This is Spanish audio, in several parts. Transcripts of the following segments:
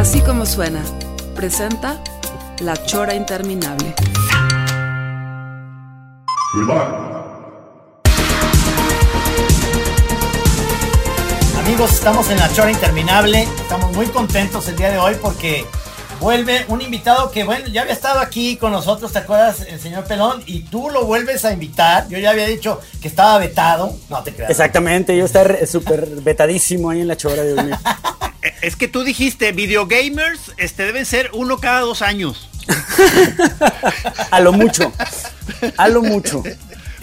Así como suena, presenta La Chora Interminable. Amigos, estamos en la chora interminable. Estamos muy contentos el día de hoy porque vuelve un invitado que, bueno, ya había estado aquí con nosotros, ¿te acuerdas, el señor Pelón? Y tú lo vuelves a invitar. Yo ya había dicho que estaba vetado. No te creas. Exactamente, yo estar súper vetadísimo ahí en la chora de hoy. Eh, Es que tú dijiste, videogamers este, deben ser uno cada dos años. A lo mucho. A lo mucho.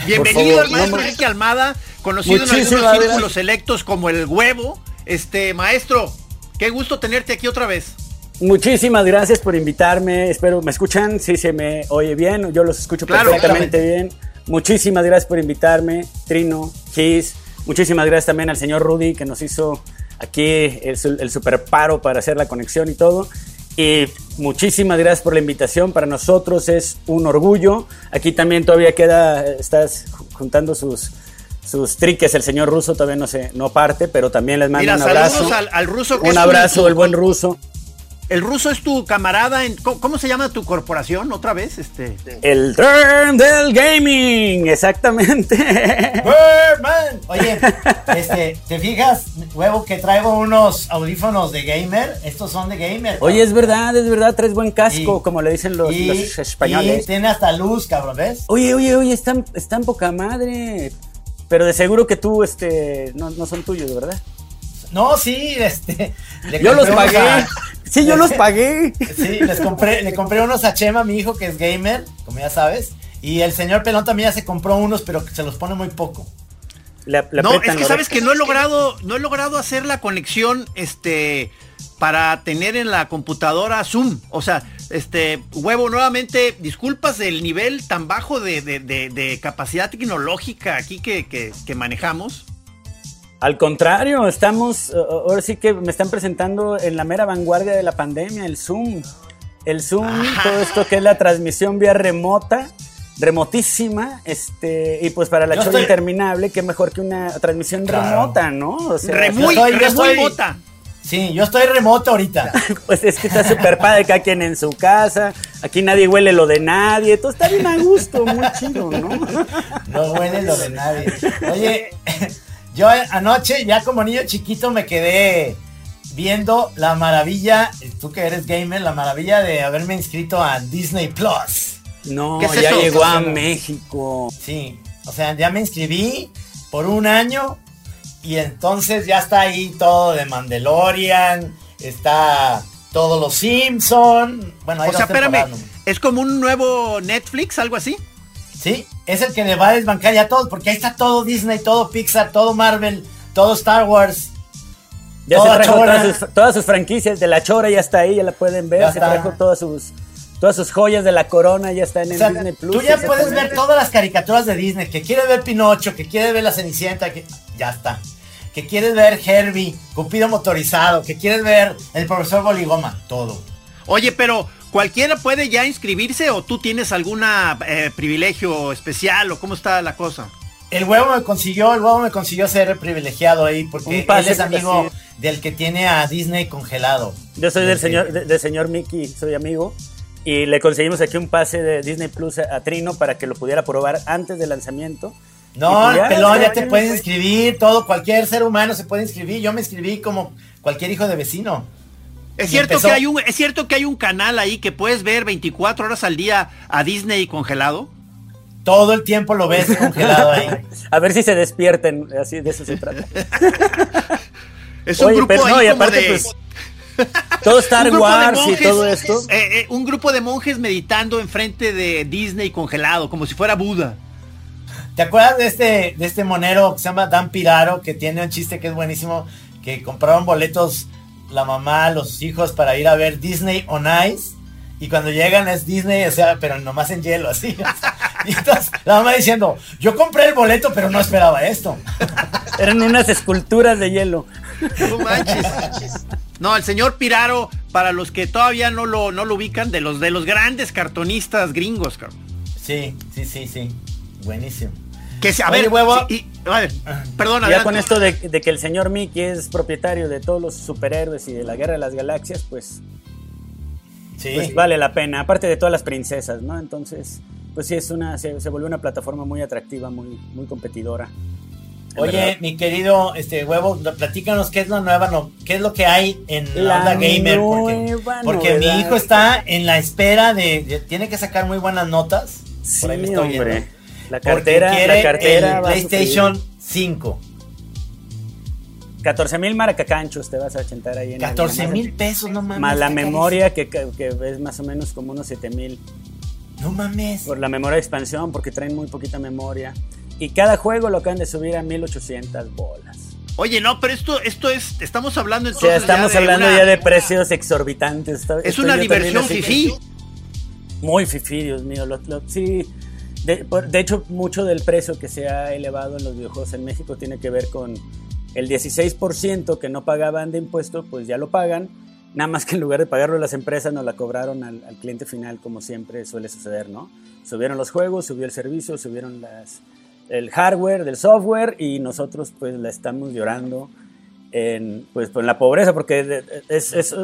Bienvenido favor, al maestro no Enrique Almada, conocido en algunos círculos selectos como el huevo. Este, maestro, qué gusto tenerte aquí otra vez. Muchísimas gracias por invitarme. Espero me escuchan. Si se me oye bien, yo los escucho Claro, perfectamente bien. Muchísimas gracias por invitarme, Trino, Gis. Muchísimas gracias también al señor Rudy que nos hizo aquí el, su- el super paro para hacer la conexión y todo. Y muchísimas gracias por la invitación. Para nosotros es un orgullo. Aquí también todavía queda, estás ju- juntando sus, sus triques. El señor ruso todavía no se no parte, pero también les mando Mira, un abrazo. al, al ruso. que un abrazo, tu- el buen ruso. El ruso es tu camarada en. ¿Cómo, cómo se llama tu corporación otra vez? Este. El turn del gaming, exactamente. Birdman. Oye, este, ¿te fijas, huevo, que traigo unos audífonos de gamer? Estos son de gamer. Oye, es verdad, es verdad, traes buen casco, Y- como le dicen los, y, los españoles. y tiene hasta luz, cabrón, ¿ves? Oye, oye, oye, están, están poca madre. Pero de seguro que tú, este, no, no son tuyos, ¿verdad? No, sí, este. le Yo los pagué. a- Sí, yo los pagué. Sí, les compré, le compré unos a Chema, mi hijo, que es gamer, como ya sabes. Y el señor Pelón también ya se compró unos, pero se los pone muy poco. Le- le No, es que sabes que no he logrado, no he logrado hacer la conexión, este, para tener en la computadora Zoom. O sea, este, huevo, nuevamente, disculpas del nivel tan bajo de, de- de- de capacidad tecnológica aquí que, que- que manejamos. Al contrario, estamos, uh, ahora sí que me están presentando en la mera vanguardia de la pandemia, el Zoom. El Zoom, todo esto que es la transmisión vía remota, remotísima, este, y pues para la estoy- interminable, qué mejor que una transmisión Claro. remota, ¿no? O sea, Re muy, yo estoy- yo re muy estoy- mota. Sí, yo estoy remoto ahorita. pues es que está súper padre, cada quien en su casa, aquí nadie huele lo de nadie, todo está bien a gusto, muy chido, ¿no? No huele lo de nadie. Oye, yo anoche, ya como niño chiquito, me quedé viendo la maravilla, tú que eres gamer, la maravilla de haberme inscrito a Disney Plus. No, ¿Qué es ya eso? llegó a. México. Sí, o sea, ya me inscribí por un año y entonces ya está ahí todo de Mandalorian, está todos los Simpson. Bueno, O sea, temporadas espérame, es como un nuevo Netflix, algo así. Sí, es el que le va a desbancar ya todo, porque ahí está todo Disney, todo Pixar, todo Marvel, todo Star Wars. Ya Toda se trajo todas sus, todas sus franquicias de la chora, ya está ahí, ya la pueden ver. Ya se está. trajo todas sus, todas sus joyas de la corona, ya están en O sea, Disney Plus. tú ya puedes ver todas las caricaturas de Disney, que quieres ver Pinocho, que quieres ver La Cenicienta, que ya está. Que quieres ver Herbie, Cupido motorizado, que quieres ver El Profesor Boligoma, todo. Oye, pero cualquiera puede ya inscribirse o tú tienes algún privilegio especial o cómo está la cosa. El huevo me consiguió, el huevo me consiguió ser privilegiado ahí, porque Un él pase es amigo del que tiene a Disney congelado. Yo soy del Sí. señor, de- del señor Mickey, soy amigo. Y le conseguimos aquí un pase de Disney Plus a, Trino para que lo pudiera probar antes del lanzamiento. No, pues ya, pelón, ya, te puedes inscribir, todo, cualquier ser humano se puede inscribir. Yo me inscribí como cualquier hijo de vecino. Es cierto, empezó- que hay un, es cierto que hay un canal ahí que puedes ver 24 horas al día a Disney congelado. Todo el tiempo lo ves congelado ahí. A ver si se despierten, así de eso se trata. Es un Oye, grupo pero no, ahí y como aparte, de- pues, todo Star Wars y todo esto. eh, eh, un grupo de monjes meditando enfrente de Disney congelado, como si fuera Buda. ¿Te acuerdas de este, de este monero que se llama Dan Piraro, que tiene un chiste que es buenísimo, que compraron boletos la mamá, los hijos para ir a ver Disney on Ice? Y cuando llegan es Disney, o sea, pero nomás en hielo, así. y entonces la mamá diciendo, yo compré el boleto, pero no esperaba esto. Eran unas esculturas de hielo. No manches. No, el señor Piraro, para los que todavía no lo, no lo ubican, de los de los grandes cartonistas gringos, cabrón. Sí, sí, sí, sí. Buenísimo. Que se, a ver, huevo. y, a ver, perdón, Ya con esto de, de, que el señor Mickey es propietario de todos los superhéroes y de la Guerra de las Galaxias, pues, Sí. pues vale la pena. Aparte de todas las princesas, ¿no? Entonces, pues sí, es una, se, se volvió una plataforma muy atractiva, muy, muy competidora. Oye, verdad. mi querido este huevo, platícanos qué es la nueva, no, qué es lo que hay en La onda gamer, porque, mi hijo está en la espera de, de- tiene que sacar muy buenas notas. Sí, por ahí me estoy hombre. viendo. La Porque cartera, quiere la cartera el PlayStation 5. 14 mil maracacanchos te vas a achentar ahí en el- 14 mil pesos, no mames. Más la memoria que, que es más o menos como unos 7 mil. No mames. Por la memoria de expansión, porque traen muy poquita memoria. Y cada juego lo acaban de subir a 1800 bolas. Oye, no, pero esto, esto es, estamos hablando O entonces sea, estamos ya de hablando una- ya de precios exorbitantes. Es estoy una diversión fifí. Muy fifí, Dios mío. lo- lo- sí. De, hecho, mucho del precio que se ha elevado en los videojuegos en México tiene que ver con el 16% que no pagaban de impuesto, pues ya lo pagan. Nada más que en lugar de pagarlo las empresas, nos la cobraron al, cliente final, como siempre suele suceder, ¿no? Subieron los juegos, subió el servicio, subieron el hardware, del software, y nosotros pues la estamos llorando en, pues, en la pobreza, porque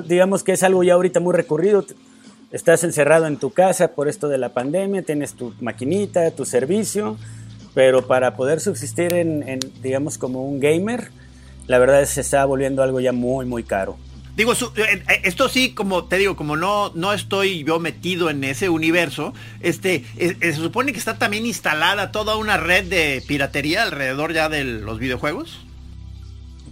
digamos que es algo ya ahorita muy recurrido. Estás encerrado en tu casa por esto de la pandemia, tienes tu maquinita, tu servicio, pero para poder subsistir en, digamos, como un gamer, la verdad es que se está volviendo algo ya muy, muy caro. Digo, eh, eh, esto sí, como te digo, como no, no estoy yo metido en ese universo, este, eh, se supone que está también instalada toda una red de piratería alrededor ya de los videojuegos.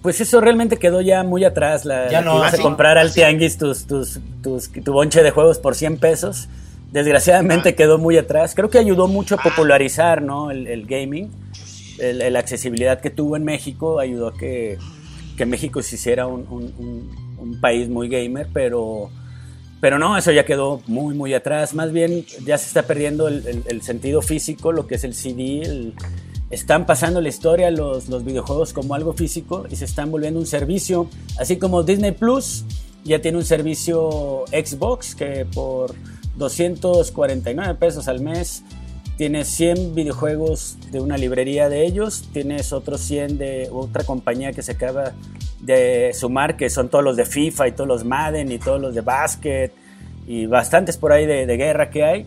Pues eso realmente quedó ya muy atrás. La, Ya no, ibas así- a comprar al tianguis tus, tus, tus- tu bonche de juegos por 100 pesos. Desgraciadamente quedó muy atrás. Creo que ayudó mucho a popularizar ¿no? el, el gaming. La accesibilidad que tuvo en México ayudó a que, que México se hiciera un, un- un- un país muy gamer, pero, pero no, eso ya quedó muy, muy atrás. Más bien ya se está perdiendo el, el- el sentido físico, lo que es el CD. el- están pasando la historia los, los videojuegos como algo físico y se están volviendo un servicio. Así como Disney Plus ya tiene un servicio Xbox que por 249 pesos al mes tienes 100 videojuegos de una librería de ellos, tienes otros 100 de otra compañía que se acaba de sumar, que son todos los de FIFA y todos los Madden y todos los de básquet y bastantes por ahí de, de guerra que hay.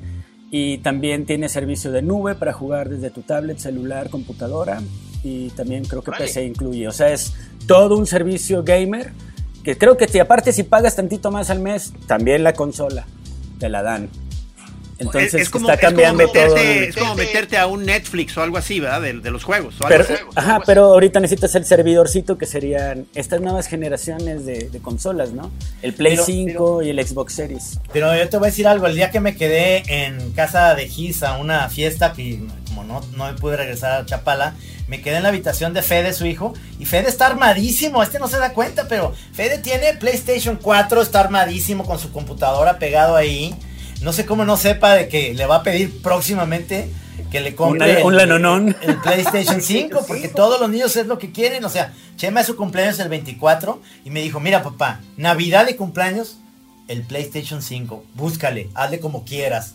Y también tiene servicio de nube para jugar desde tu tablet, celular, computadora y también creo que Vale. PC incluye. O sea, es todo un servicio gamer que creo que si aparte si pagas tantito más al mes, también la consola te la dan. Entonces Es- es como, está es como cambiando todo. meterte, el- es como meterte a un Netflix o algo así, ¿verdad? De, de los juegos. o algo Pero, ajá, pero ahorita necesitas el servidorcito que serían estas nuevas generaciones de, de consolas, ¿no? El Play Pero- 5 y el Xbox Series. Pero yo te voy a decir algo, el día que me quedé en casa de Gis a una fiesta, que como no, no me pude regresar a Chapala, me quedé en la habitación de Fede, su hijo, y Fede está armadísimo, este no se da cuenta, pero Fede tiene PlayStation 4, está armadísimo con su computadora pegado ahí. No sé cómo no sepa de que le va a pedir próximamente que le compre un el- el PlayStation 5, porque todos los niños es lo que quieren. O sea, Chema es su cumpleaños el 24 y me dijo, mira papá, Navidad y cumpleaños, el PlayStation 5, búscale, hazle como quieras.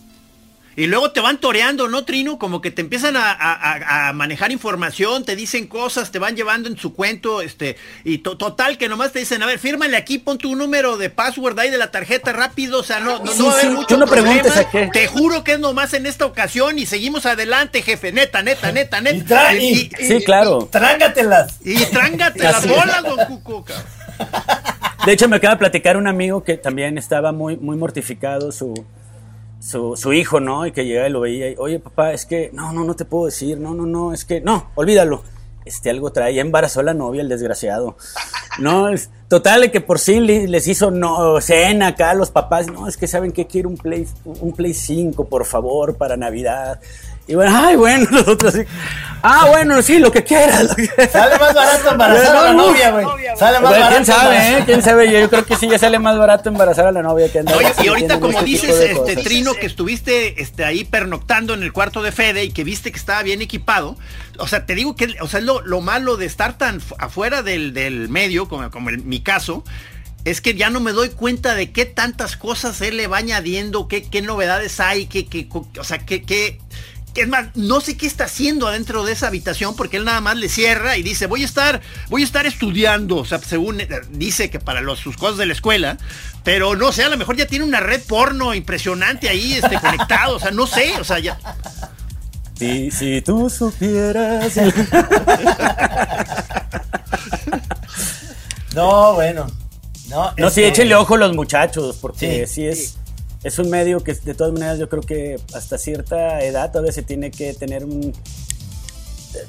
Y luego te van toreando, ¿no, Trino? Como que te empiezan a, a- manejar información, te dicen cosas, te van llevando en su cuento, este, y to- total que nomás te dicen, a ver, fírmale aquí, pon tu número de password ahí de la tarjeta rápido, o sea, no, no, Sí, no va a haber sí, mucho tú no problema. preguntes a qué. Te juro que es nomás en esta ocasión y seguimos adelante, jefe, neta, neta, neta, neta. Y tra- Y, y- Sí, claro. Trángatelas. y trángate las bolas, don Cuco, cabrón. De hecho, me acaba de platicar un amigo que también estaba muy, muy mortificado, su, su, su hijo, ¿no? Y que llegaba y lo veía y, oye, papá, es que, no, no, no te puedo decir, no, no, no, es que, no, olvídalo. Este, algo trae, ya embarazó a la novia, el desgraciado. No, es total, de que por sí les hizo no, cena acá a los papás. No, es que saben que quiero un Play, un Play 5, por favor, para Navidad. Y bueno, ay, bueno, nosotros sí. Ah, bueno, sí, lo que quieras. Sale más barato embarazar a la novia, güey. Sale más barato. ¿Quién sabe, eh? ¿Quién sabe? Yo, creo que sí, ya sale más barato embarazar a la novia que andar. Oye, y ahorita como este tipo dices, este cosas. Trino, que estuviste este, ahí pernoctando en el cuarto de Fede y que viste que estaba bien equipado, o sea, te digo que o sea, lo, lo malo de estar tan fu- afuera del, del medio, como, como en mi caso, es que ya no me doy cuenta de qué tantas cosas él le va añadiendo, qué, qué novedades hay, qué, qué, o sea, qué, qué, es más, no sé qué está haciendo adentro de esa habitación porque él nada más le cierra y dice, voy a estar, voy a estar estudiando, o sea, según eh, dice que para los, sus cosas de la escuela, pero no sé, a lo mejor ya tiene una red porno impresionante ahí, este, conectado, o sea, no sé, o sea, ya. Si, si tú supieras. No, bueno. No, No, sí, este, échenle ojo los muchachos, porque Sí, sí, es, es un medio que de todas maneras yo creo que hasta cierta edad todavía se tiene que tener un...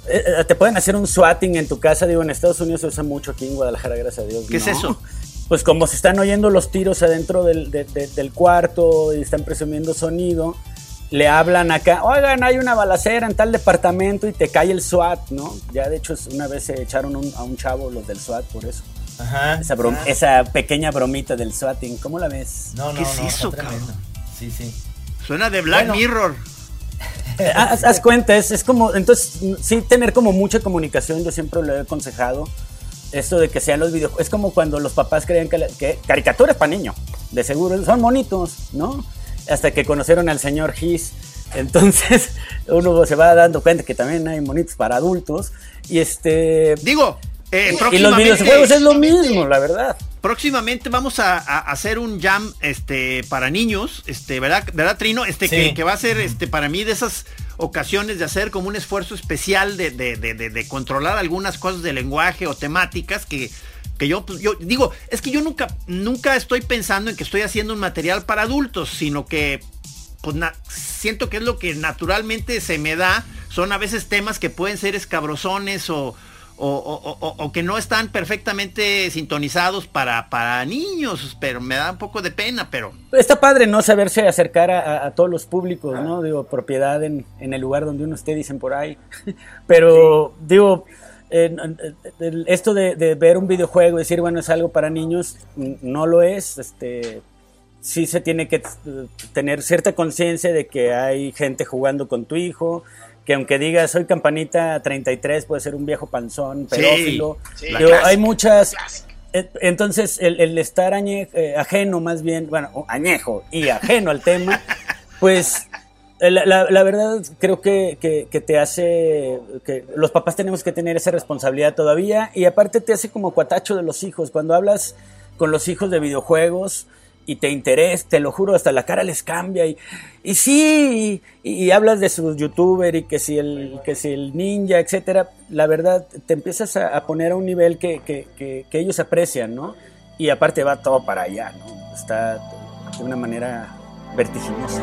eh, eh, Te pueden hacer un swatting en tu casa, digo, en Estados Unidos se usa mucho, aquí en Guadalajara, gracias a Dios. ¿Qué es eso? Pues como se están oyendo los tiros adentro del, de- de- del cuarto y están presumiendo sonido, le hablan acá, oigan, hay una balacera en tal departamento y te cae el SWAT, ¿no? Ya de hecho una vez se echaron un- a un chavo los del SWAT por eso. Ajá. Esa, brom- esa pequeña bromita del swatting, ¿cómo la ves? No, no, ¿Qué es no, eso, cabrón? Sí, sí. Suena de Black Bueno. Mirror. Eh, haz, haz cuenta, es, es como, entonces, sí tener como mucha comunicación, yo siempre lo he aconsejado, esto de que sean los videojuegos, es como cuando los papás creían que, que caricaturas para niño, de seguro, son monitos, ¿no? Hasta que conocieron al señor Gis, entonces uno se va dando cuenta que también hay monitos para adultos, y este... Digo, eh, Y los videojuegos es lo mismo, la verdad. Próximamente vamos a, a hacer un jam este para niños, este, ¿verdad? ¿Verdad, Trino? Este Sí. que, que va a ser este para mí de esas ocasiones de hacer como un esfuerzo especial de, de- de- de- de controlar algunas cosas de lenguaje o temáticas que, que yo, pues, yo digo, es que yo nunca, nunca estoy pensando en que estoy haciendo un material para adultos, sino que pues na- siento que es lo que naturalmente se me da. Son a veces temas que pueden ser escabrosones o, o, o- o- que no están perfectamente sintonizados para, para niños, pero me da un poco de pena, pero Está padre no saberse acercar a, a- todos los públicos, ¿no? Digo, propiedad en, en el lugar donde uno esté, dicen por ahí. Pero, digo, esto de, de ver un videojuego y decir, bueno, es algo para niños, no lo es. Este, sí se tiene que tener cierta conciencia de que hay gente jugando con tu hijo, que aunque digas soy campanita 33, puede ser un viejo panzón, pedófilo. sí. Clásica, hay muchas... Entonces, el, el estar añe- eh, ajeno, más bien, bueno, añejo y ajeno al tema, pues eh, la, la- la verdad creo que, que- que te hace, que los papás tenemos que tener esa responsabilidad todavía y aparte te hace como cuatacho de los hijos. Cuando hablas con los hijos de videojuegos y te interesa, te lo juro, hasta la cara les cambia y, y sí, y, hablas de sus youtuber y que si el, que si el ninja, etcétera, la verdad te empiezas a, poner a un nivel que, que- que- que ellos aprecian, ¿no? Y aparte va todo para allá, ¿no? Está de una manera vertiginosa.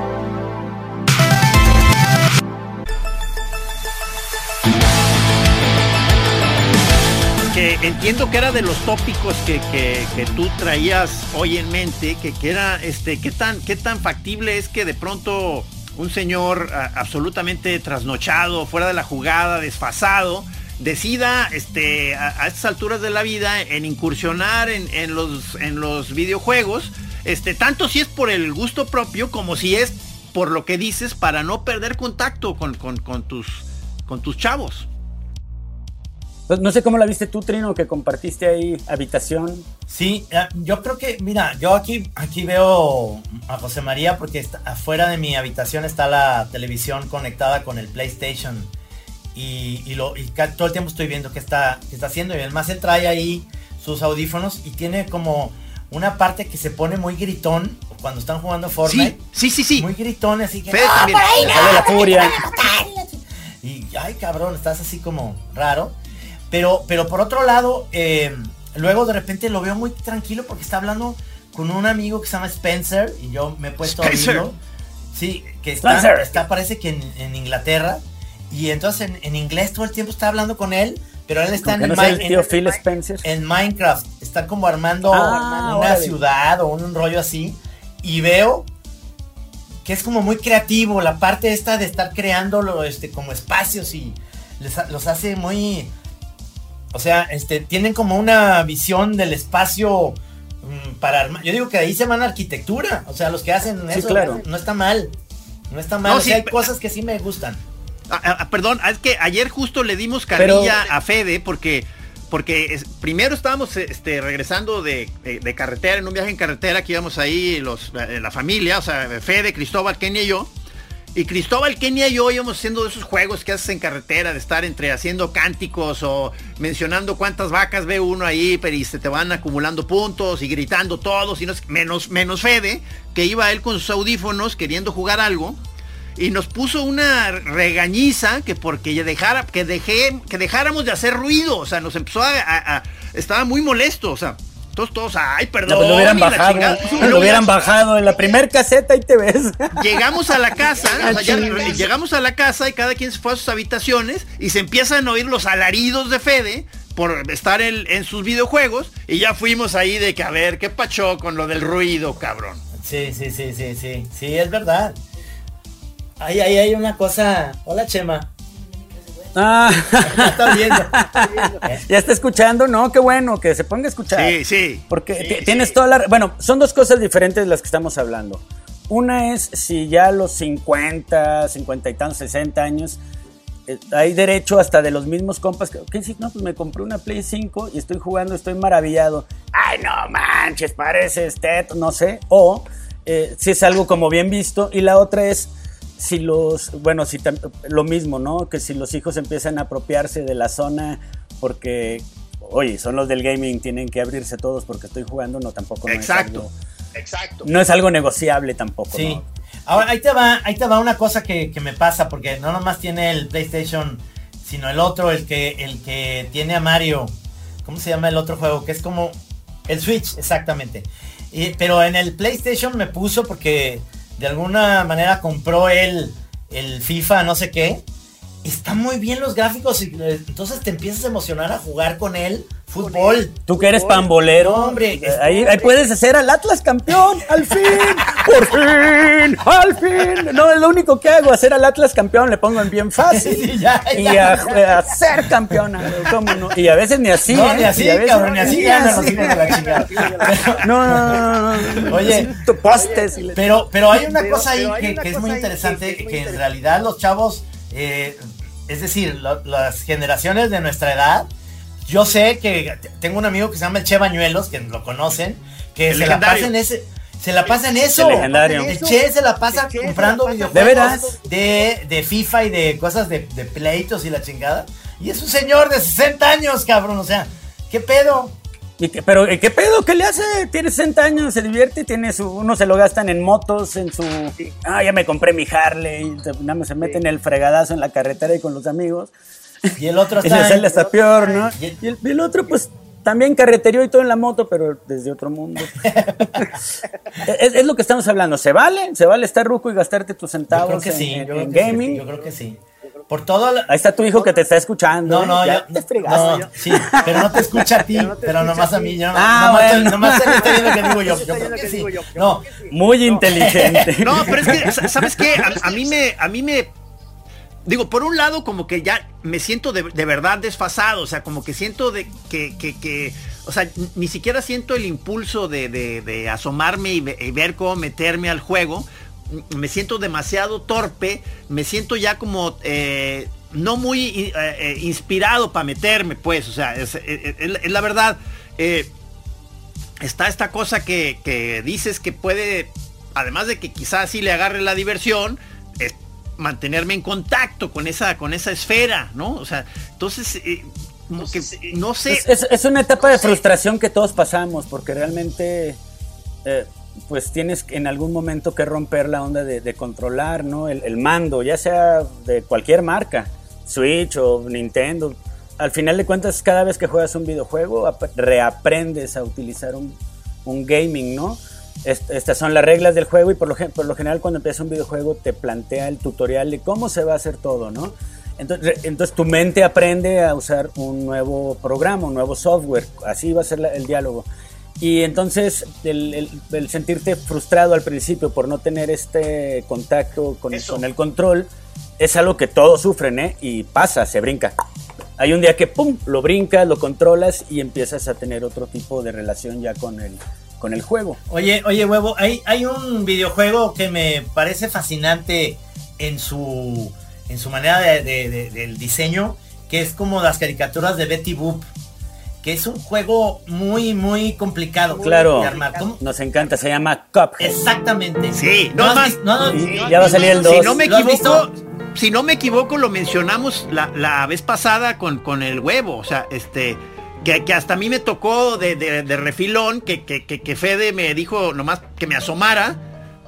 Entiendo que era de los tópicos que, que- que tú traías hoy en mente, que, que era, este, qué tan, qué tan factible es que de pronto un señor absolutamente trasnochado, fuera de la jugada, desfasado, decida, este, a, a estas alturas de la vida, en incursionar en, en los, en los videojuegos, este, tanto si es por el gusto propio, como si es por lo que dices, para no perder contacto con, con- con tus, con tus chavos. No sé cómo la viste tú, Trino, que compartiste ahí habitación. Sí, eh, yo creo que, mira, yo aquí, aquí veo a José María porque está- afuera de mi habitación está la televisión conectada con el PlayStation y, y lo, y todo el tiempo estoy viendo qué está, qué está haciendo y además él trae ahí sus audífonos y tiene como una parte que se pone muy gritón cuando están jugando Fortnite. Sí, sí, sí, sí. Muy gritón, así que... Fede "Ah, también. por ahí Le sale la furia. y ay cabrón, estás así como raro. Pero, pero por otro lado, eh, luego de repente lo veo muy tranquilo porque está hablando con un amigo que se llama Spencer y yo me he puesto Spencer. a oírlo. Sí, que está, Spencer. está parece que en, en Inglaterra. Y entonces en, en inglés todo el tiempo está hablando con él, pero él está en, no el tío en- Phil Spencer. en Minecraft. Están como armando Ah, una órale. ciudad o un rollo así. Y veo que es como muy creativo, la parte esta de estar creándolo este, como espacios y los hace muy... O sea, este, tienen como una visión del espacio mm, para armar. Yo digo que ahí se van a arquitectura. O sea, los que hacen eso claro. no está mal. No está mal. hay cosas que sí me gustan. Ah, ah, perdón, es que ayer justo le dimos carrilla a Fede porque porque primero estábamos este, regresando de, carretera, en un viaje en carretera, que íbamos ahí los, la, familia, o sea, Fede, Cristóbal, Kenia y yo. Y Cristóbal, Kenia y yo íbamos haciendo esos juegos que haces en carretera, de estar entre haciendo cánticos o mencionando cuántas vacas ve uno ahí, pero y se te van acumulando puntos y gritando todos, y no, menos, menos Fede, que iba él con sus audífonos queriendo jugar algo y nos puso una regañiza que porque dejara, que dejé, que dejáramos de hacer ruido, o sea, nos empezó a, estaba muy molesto, o sea, todos, todos, ay, perdón. lo hubieran bajado, lo hubieran bajado en la primer caseta y te ves. Llegamos a la casa, llegamos a la casa y cada quien se fue a sus habitaciones y se empiezan a oír los alaridos de Fede por estar en, en sus videojuegos y ya fuimos ahí de que a ver, ¿qué pachó con lo del ruido, cabrón? Sí, sí, sí, sí, sí, sí, es verdad. Ahí, ahí hay una cosa. Hola, Chema. Ah. ya está escuchando, ¿no? Qué bueno que se ponga a escuchar. Sí, sí. Porque tienes toda la... Bueno, son dos cosas diferentes de las que estamos hablando. Una es si ya a los 50, 50 y tantos, 60 años, eh, hay derecho hasta de los mismos compas que, ¿qué No, pues me compré una Play 5 y estoy jugando, estoy maravillado. Ay, no manches, parece este, no sé. O eh, si es algo como bien visto. Y la otra es si los, bueno, si lo mismo, ¿no? Que si los hijos empiezan a apropiarse de la zona porque, oye, son los del gaming, tienen que abrirse todos porque estoy jugando, no, tampoco. No exacto, es algo, exacto. No es algo negociable tampoco. Sí. Ahora, ahí te va, ahí te va una cosa que, me pasa, porque no nomás tiene el PlayStation, sino el otro, el que, el que tiene a Mario. ¿Cómo se llama el otro juego? Que es como el Switch, exactamente. pero en el PlayStation me puso porque de alguna manera compró el, el FIFA, no sé qué. Está muy bien los gráficos y eh, entonces te empiezas a emocionar a jugar con él fútbol. Tú que eres pambolero. hombre. Ahí, puedes hacer al Atlas campeón. Al fin. Por fin. Al fin. No, es lo único que hago, hacer al Atlas campeón. Le pongo en bien fácil. Y a, ser campeón. ¿Cómo no? Y a veces ni así. No, ni ¿eh? así, cabrón, ni así ganan los de la chingada. No, no, no, Oye, postes. Pero, pero hay una cosa ahí que, es muy interesante, que en realidad los chavos, eh, es decir, las generaciones de nuestra edad, yo sé que tengo un amigo que se llama el Che Bañuelos, que lo conocen, que se la pasa en ese. Se la pasa en eso. El legendario. El Che se la pasa comprando videojuegos ¿De, de, FIFA y de cosas de, pleitos y la chingada. Y es un señor de 60 años, cabrón. O sea, ¿qué pedo? ¿Y qué, pero ¿qué pedo? ¿Qué le hace? Tiene 60 años, se divierte, tiene su, uno se lo gastan en motos, en su... Ah, ya me compré mi Harley, nada más se mete en el fregadazo en la carretera y con los amigos. Y el otro está. Y está peor, ¿no? Y el, otro, pues, también carreterió y todo en la moto, pero desde otro mundo. es, lo que estamos hablando. ¿Se vale? ¿Se vale estar ruco y gastarte tus centavos yo creo que en, sí, en, gaming? yo creo que sí. Por todo Ahí está tu hijo que te está escuchando. No, no, ¿eh? ya te no, sí, pero no te escucha a ti, pero nomás a mí. Yo, ah, nomás, bueno. nomás viendo que digo yo. Yo creo que sí. No. Muy inteligente. No, pero es que, ¿sabes qué? a mí me, a mí me digo, por un lado como que ya me siento de, verdad desfasado, o sea, como que siento de que, que, que o sea, ni siquiera siento el impulso de, de, asomarme y, ver cómo meterme al juego. Me siento demasiado torpe, me siento ya como eh, no muy eh, eh, inspirado para meterme, pues, o sea, es, la verdad. está esta cosa que, que dices que puede, además de que quizás sí le agarre la diversión, mantenerme en contacto con esa, con esa esfera, ¿no? O sea, entonces, eh, no sé. Es, una etapa de frustración que todos pasamos, porque realmente, eh, pues tienes en algún momento que romper la onda de, controlar, ¿no? El, mando, ya sea de cualquier marca, Switch o Nintendo. Al final de cuentas, cada vez que juegas un videojuego, reaprendes a utilizar un, un gaming, ¿no? estas son las reglas del juego y por lo, general cuando empieza un videojuego te plantea el tutorial de cómo se va a hacer todo, ¿no? Entonces, entonces tu mente aprende a usar un nuevo programa, un nuevo software, así va a ser el diálogo. Y entonces el, sentirte frustrado al principio por no tener este contacto con, con, el control es algo que todos sufren, ¿eh? Y pasa, se brinca. Hay un día que, ¡pum!, lo brincas, lo controlas y empiezas a tener otro tipo de relación ya con el, con el juego. Oye, oye, huevo, hay, hay un videojuego que me parece fascinante en su, en su manera de, del diseño, que es como las caricaturas de Betty Boop que es un juego muy, muy complicado. Claro, nos encanta, se llama Cup. Exactamente. Sí, no, más, ya va a salir el 2. Si no me equivoco, si no me equivoco, lo mencionamos la, vez pasada con, con el huevo. O sea, este. Que, hasta a mí me tocó de, refilón, que, que, Fede me dijo nomás que me asomara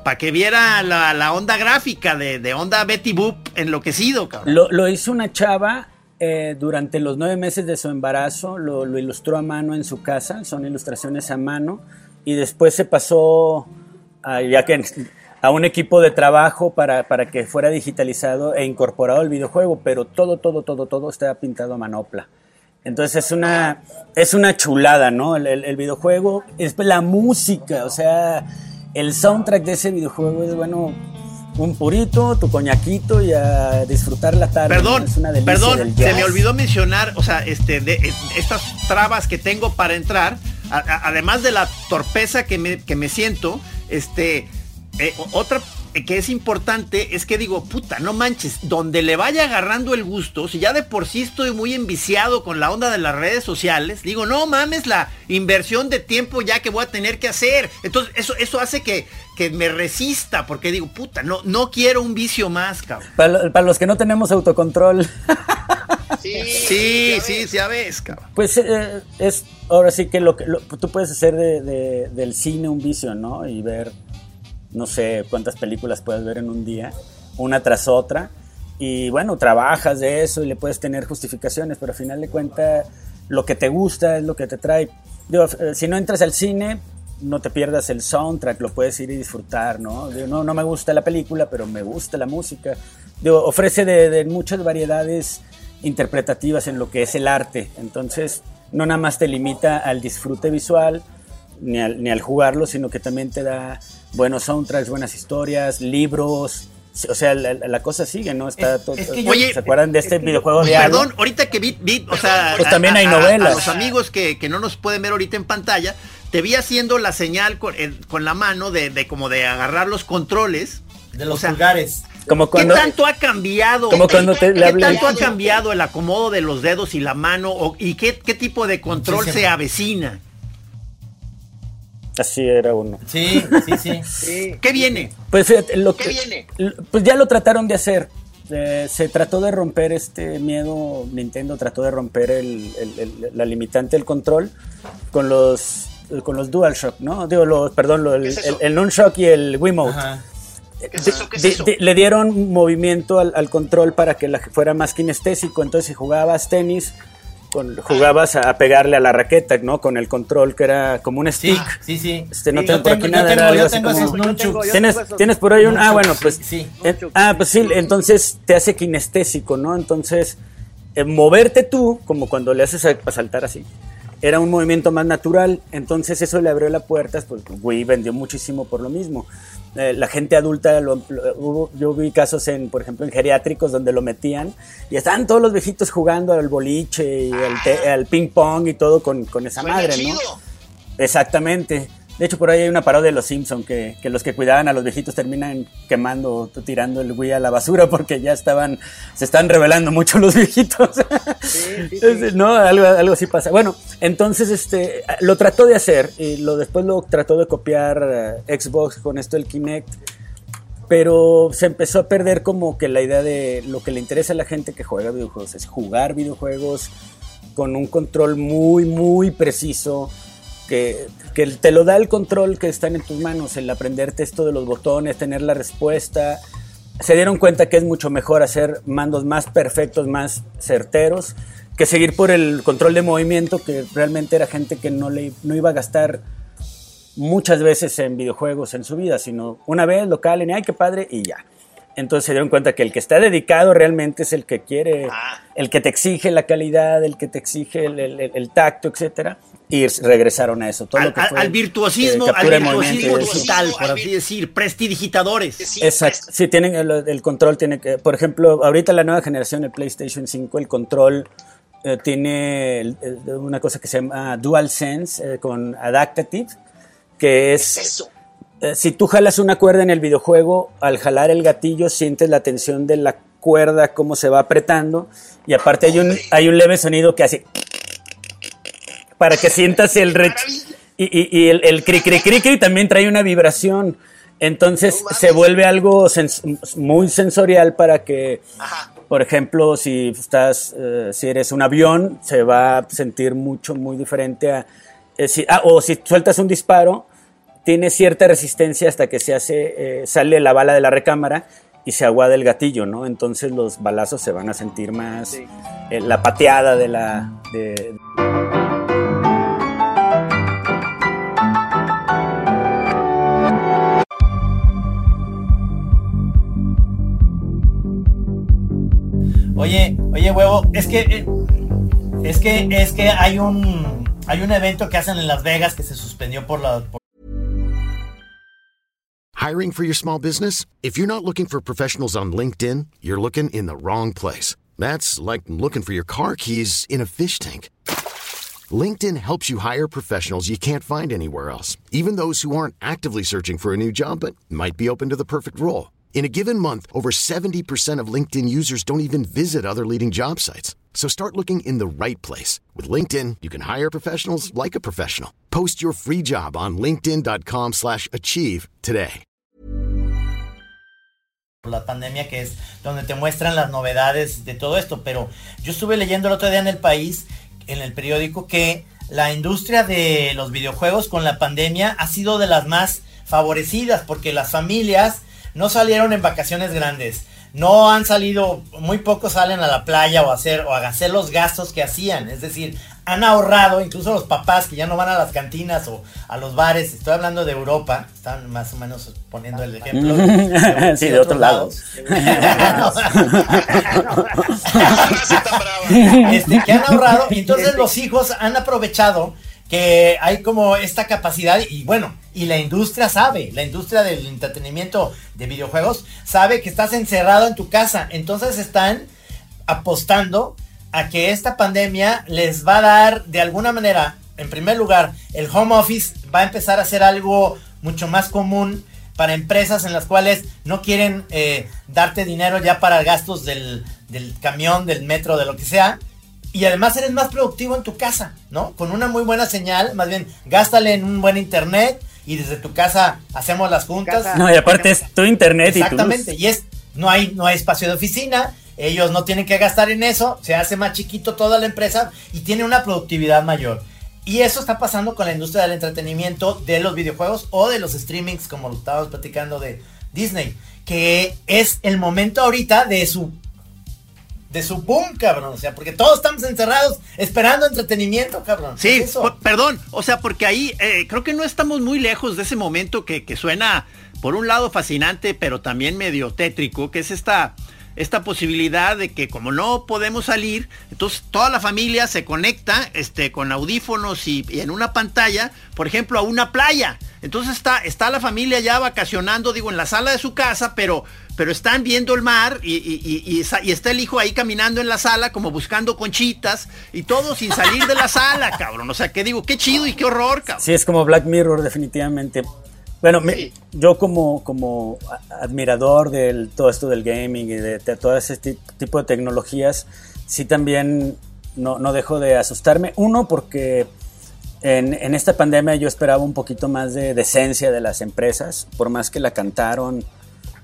para que viera la, onda gráfica de, onda Betty Boop enloquecido, cabrón. Lo, lo hizo una chava eh, durante los nueve meses de su embarazo lo, ilustró a mano en su casa, son ilustraciones a mano, y después se pasó a, un equipo de trabajo para, para, que fuera digitalizado e incorporado al videojuego, pero todo, todo, todo, todo está pintado a manopla. Entonces es una, es una chulada, ¿no? El, videojuego, es la música, o sea, el soundtrack de ese videojuego es, bueno, un purito, tu coñaquito y a disfrutar la tarde. Perdón, perdón, se me olvidó mencionar, o sea, este, de, eh, estas trabas que tengo para entrar, además de la torpeza que me, que me siento, este, eh, otra que es importante es que digo, puta, no manches, donde le vaya agarrando el gusto, si ya de por sí estoy muy enviciado con la onda de las redes sociales, digo, no mames la inversión de tiempo ya que voy a tener que hacer. Entonces, eso, eso hace que, que me resista, porque digo, puta, no, no quiero un vicio más, cabrón. Para, los que no tenemos autocontrol. Sí, sí, sí, ya ves, cabrón. Pues eh, es ahora sí que lo que tú puedes hacer de, del cine un vicio, ¿no? Y ver no sé cuántas películas puedes ver en un día, una tras otra, y bueno, trabajas de eso y le puedes tener justificaciones, pero al final de cuentas lo que te gusta es lo que te trae. Eh, si no entras al cine, no te pierdas el soundtrack, lo puedes ir y disfrutar, ¿no? no, me gusta la película, pero me gusta la música. Digo, ofrece de, muchas variedades interpretativas en lo que es el arte, entonces no nada más te limita al disfrute visual, ni al, ni al jugarlo, sino que también te da buenos soundtracks, buenas historias, libros. O sea, la, cosa sigue, ¿no? Está todo, Oye, ¿Se acuerdan de este eh, videojuego de Perdón, ahorita que vi, o sea, pues también hay novelas. los amigos que, no nos pueden ver ahorita en pantalla, te vi haciendo la señal con, la mano de, como de agarrar los controles. De los pulgares. Como cuando, ¿Qué tanto ha cambiado? Como cuando te, ¿Qué tanto ha cambiado el acomodo de los dedos y la mano? ¿Y qué, tipo de control se avecina? Así era uno. Sí, sí, sí. ¿Qué viene? Pues fíjate, lo ¿Qué viene? Pues ya lo trataron de hacer. Eh, se trató de romper este miedo, Nintendo trató de romper el, la limitante del control con los con los DualShock, ¿no? Digo, los, perdón, el, el, Nunchok y el Wiimote. ¿Qué es eso? ¿Qué es eso? le dieron movimiento al, al, control para que la, fuera más kinestésico, entonces si jugabas tenis jugabas a, pegarle a la raqueta, ¿no? Con el control que era como un stick. Sí, sí. Este, no tengo por aquí nada. Yo tengo, ¿Tienes, ¿Tienes por ahí un...? Ah, bueno, pues... Sí. ah, pues sí, entonces te hace kinestésico, ¿no? Entonces, eh, moverte tú, como cuando le haces a saltar así era un movimiento más natural, entonces eso le abrió las puertas, pues Wii vendió muchísimo por lo mismo. Eh, la gente adulta, yo vi casos en, por ejemplo, en geriátricos donde lo metían y estaban todos los viejitos jugando al boliche y al, ping pong y todo con, con esa madre, ¿no? Exactamente. De hecho, por ahí hay una parodia de los Simpson que, que, los que cuidaban a los viejitos terminan quemando tirando el Wii a la basura porque ya estaban, se están revelando mucho los viejitos. no, algo, algo así pasa. Bueno, entonces este lo trató de hacer y lo después lo trató de copiar eh, Xbox con esto del Kinect. Pero se empezó a perder como que la idea de lo que le interesa a la gente que juega videojuegos es jugar videojuegos con un control muy, muy preciso que, te lo da el control que están en tus manos, el aprenderte esto de los botones, tener la respuesta. Se dieron cuenta que es mucho mejor hacer mandos más perfectos, más certeros, que seguir por el control de movimiento, que realmente era gente que no, le, no iba a gastar muchas veces en videojuegos en su vida, sino una vez local, en ay, qué padre, y ya. Entonces se dieron cuenta que el que está dedicado realmente es el que quiere, Ah. el que te exige la calidad, el que te exige el, el- el- el tacto, etcétera. Y regresaron a eso. Todo Al, lo que al- fue, al virtuosismo, eh, al de virtuosismo eso. digital, por así decir, prestidigitadores. Exacto. Sí, tienen el, el control tiene que, por ejemplo, ahorita la nueva generación del PlayStation 5, el control eh, tiene el- el- una cosa que se llama DualSense eh, con Adaptative, que es eh, si tú jalas una cuerda en el videojuego, al jalar el gatillo sientes la tensión de la cuerda, cómo se va apretando, y aparte hay un, hay un leve sonido que hace para que sientas el re- y, y- y el, el cri cri cri cri también trae una vibración. Entonces se vuelve algo sens- muy sensorial para que, por ejemplo, si estás, eh, si eres un avión, se va a sentir mucho, muy diferente a, eh, si- ah, o si sueltas un disparo, tiene cierta resistencia hasta que se hace, eh, sale la bala de la recámara y se aguada el gatillo, ¿no? Entonces los balazos se van a sentir más, eh, la pateada de la, de, Oye, oye, huevo, es que eh, es que es que hay un hay un evento que hacen en Las Vegas que se suspendió por la por- Hiring for your small business? If you're not looking for professionals on LinkedIn, you're looking in the wrong place. That's like looking for your car keys in a fish tank. LinkedIn helps you hire professionals you can't find anywhere else, even those who aren't actively searching for a new job but might be open to the perfect role. In a given month, over 70% of LinkedIn users don't even visit other leading job sites. So start looking in the right place. With LinkedIn, you can hire professionals like a professional. Post your free job on linkedin.com slash achieve today. la pandemia que es donde te muestran las novedades de todo esto, pero yo estuve leyendo el otro día en el país en el periódico que la industria de los videojuegos con la pandemia ha sido de las más favorecidas porque las familias no salieron en vacaciones grandes. No han salido, muy pocos salen a la playa o a hacer, o a hacer los gastos que hacían. Es decir, han ahorrado, incluso los papás que ya no van a las cantinas o a los bares. Estoy hablando de Europa, están más o menos poniendo el ejemplo. Sí, de otros lados. este, que han ahorrado y entonces los hijos han aprovechado que hay como esta capacidad y bueno, y la industria sabe, la industria del entretenimiento de videojuegos sabe que estás encerrado en tu casa, entonces están apostando a que esta pandemia les va a dar de alguna manera, en primer lugar, el home office va a empezar a ser algo mucho más común para empresas en las cuales no quieren eh, darte dinero ya para gastos del, del camión, del metro, de lo que sea. Y además eres más productivo en tu casa, ¿no? Con una muy buena señal, más bien, gástale en un buen internet y desde tu casa hacemos las juntas. No, y aparte es tu internet y tu luz. Exactamente, y es, no hay, no hay espacio de oficina, ellos no tienen que gastar en eso, se hace más chiquito toda la empresa y tiene una productividad mayor. Y eso está pasando con la industria del entretenimiento, de los videojuegos o de los streamings, como lo estábamos platicando de Disney, que es el momento ahorita de su de su boom, cabrón, o sea, porque todos estamos encerrados esperando entretenimiento, cabrón. Sí, ¿Qué es perdón, o sea, porque ahí eh, creo que no estamos muy lejos de ese momento que, que suena, por un lado, fascinante, pero también medio tétrico, que es esta, esta posibilidad de que como no podemos salir, entonces toda la familia se conecta este, con audífonos y, en una pantalla, por ejemplo, a una playa. Entonces está, está la familia ya vacacionando, digo, en la sala de su casa, pero, pero están viendo el mar y, y está el hijo ahí caminando en la sala como buscando conchitas y todo sin salir de la sala, cabrón. O sea, que digo, qué chido y qué horror, cabrón. Sí, es como Black Mirror, definitivamente. Bueno, me- yo como, como admirador de todo esto del gaming y de, de todo ese ti- tipo de tecnologías, sí también no, no dejo de asustarme. Uno, porque en, en esta pandemia yo esperaba un poquito más de decencia de las empresas, por más que la cantaron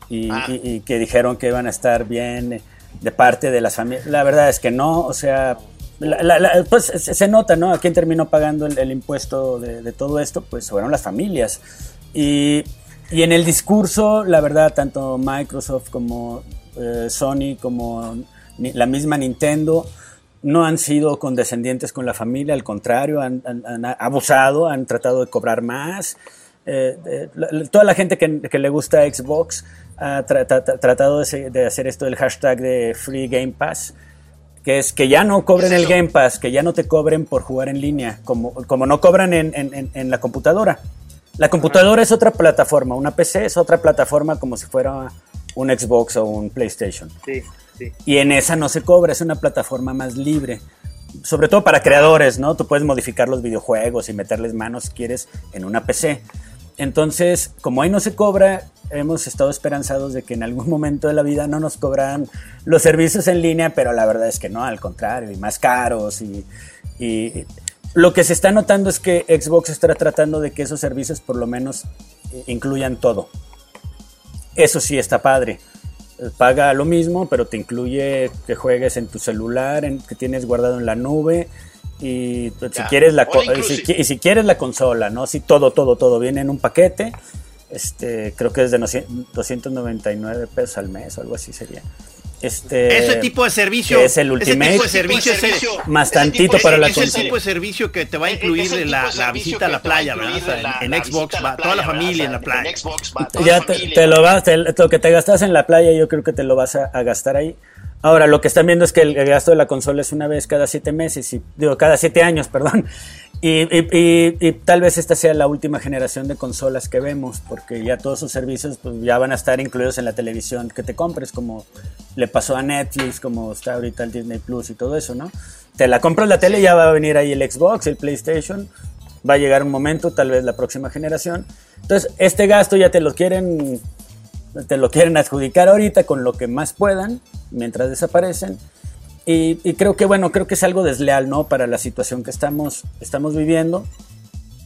y, y- y que dijeron que iban a estar bien de parte de las familias. La verdad es que no, o sea, la- la- la- pues se, se nota, ¿no? ¿A quién terminó pagando el, el impuesto de, de todo esto? Pues fueron las familias. Y, y en el discurso, la verdad, tanto Microsoft como eh, Sony, como la misma Nintendo, no han sido condescendientes con la familia, al contrario, han, abusado, han tratado de cobrar más. Eh, eh, toda la gente que, le gusta Xbox ha tratado de, hacer esto del hashtag de Free Game Pass, que es que ya no cobren el Game Pass, que ya no te cobren por jugar en línea, como, como no cobran en, en, la computadora. La computadora es otra plataforma, una PC es otra plataforma como si fuera un Xbox o un PlayStation. Sí, sí. Y en esa no se cobra, es una plataforma más libre. Sobre todo para creadores, ¿no? Tú puedes modificar los videojuegos y meterles manos si quieres en una PC. Entonces, como ahí no se cobra, hemos estado esperanzados de que en algún momento de la vida no nos cobran los servicios en línea, pero la verdad es que no, al contrario, y más caros. Y, lo que se está notando es que Xbox está tratando de que esos servicios por lo menos eh, incluyan todo. Eso sí está padre. Paga lo mismo, pero te incluye que juegues en tu celular, en, que tienes guardado en la nube, y pues, si quieres la y si, quieres la consola, ¿no? Si todo, todo, todo viene en un paquete. Este, creo que es de 299 pesos al mes o algo así sería. Este, ese tipo de servicio es el Ultimate ese tipo de servicio, más tantito para la consola. Ese tipo de servicio que te va a incluir la, la visita a la playa, ¿verdad? en, Xbox, va, toda la familia en la playa. Ya te, lo vas, lo que te gastas en la playa, yo creo que te lo vas a gastar ahí. Ahora, lo que están viendo es que el, gasto de la consola es una vez cada siete meses, y, digo, cada siete años, perdón. Y, tal vez esta sea la última generación de consolas que vemos, porque ya todos sus servicios pues, ya van a estar incluidos en la televisión que te compres, como le pasó a Netflix, como está ahorita el Disney Plus y todo eso, ¿no? Te la compras la tele ya va a venir ahí el Xbox, el PlayStation, va a llegar un momento, tal vez la próxima generación. Entonces, este gasto ya te lo quieren te lo quieren adjudicar ahorita con lo que más puedan, mientras desaparecen. Y, creo que, bueno, creo que es algo desleal, ¿no? Para la situación que estamos, estamos viviendo.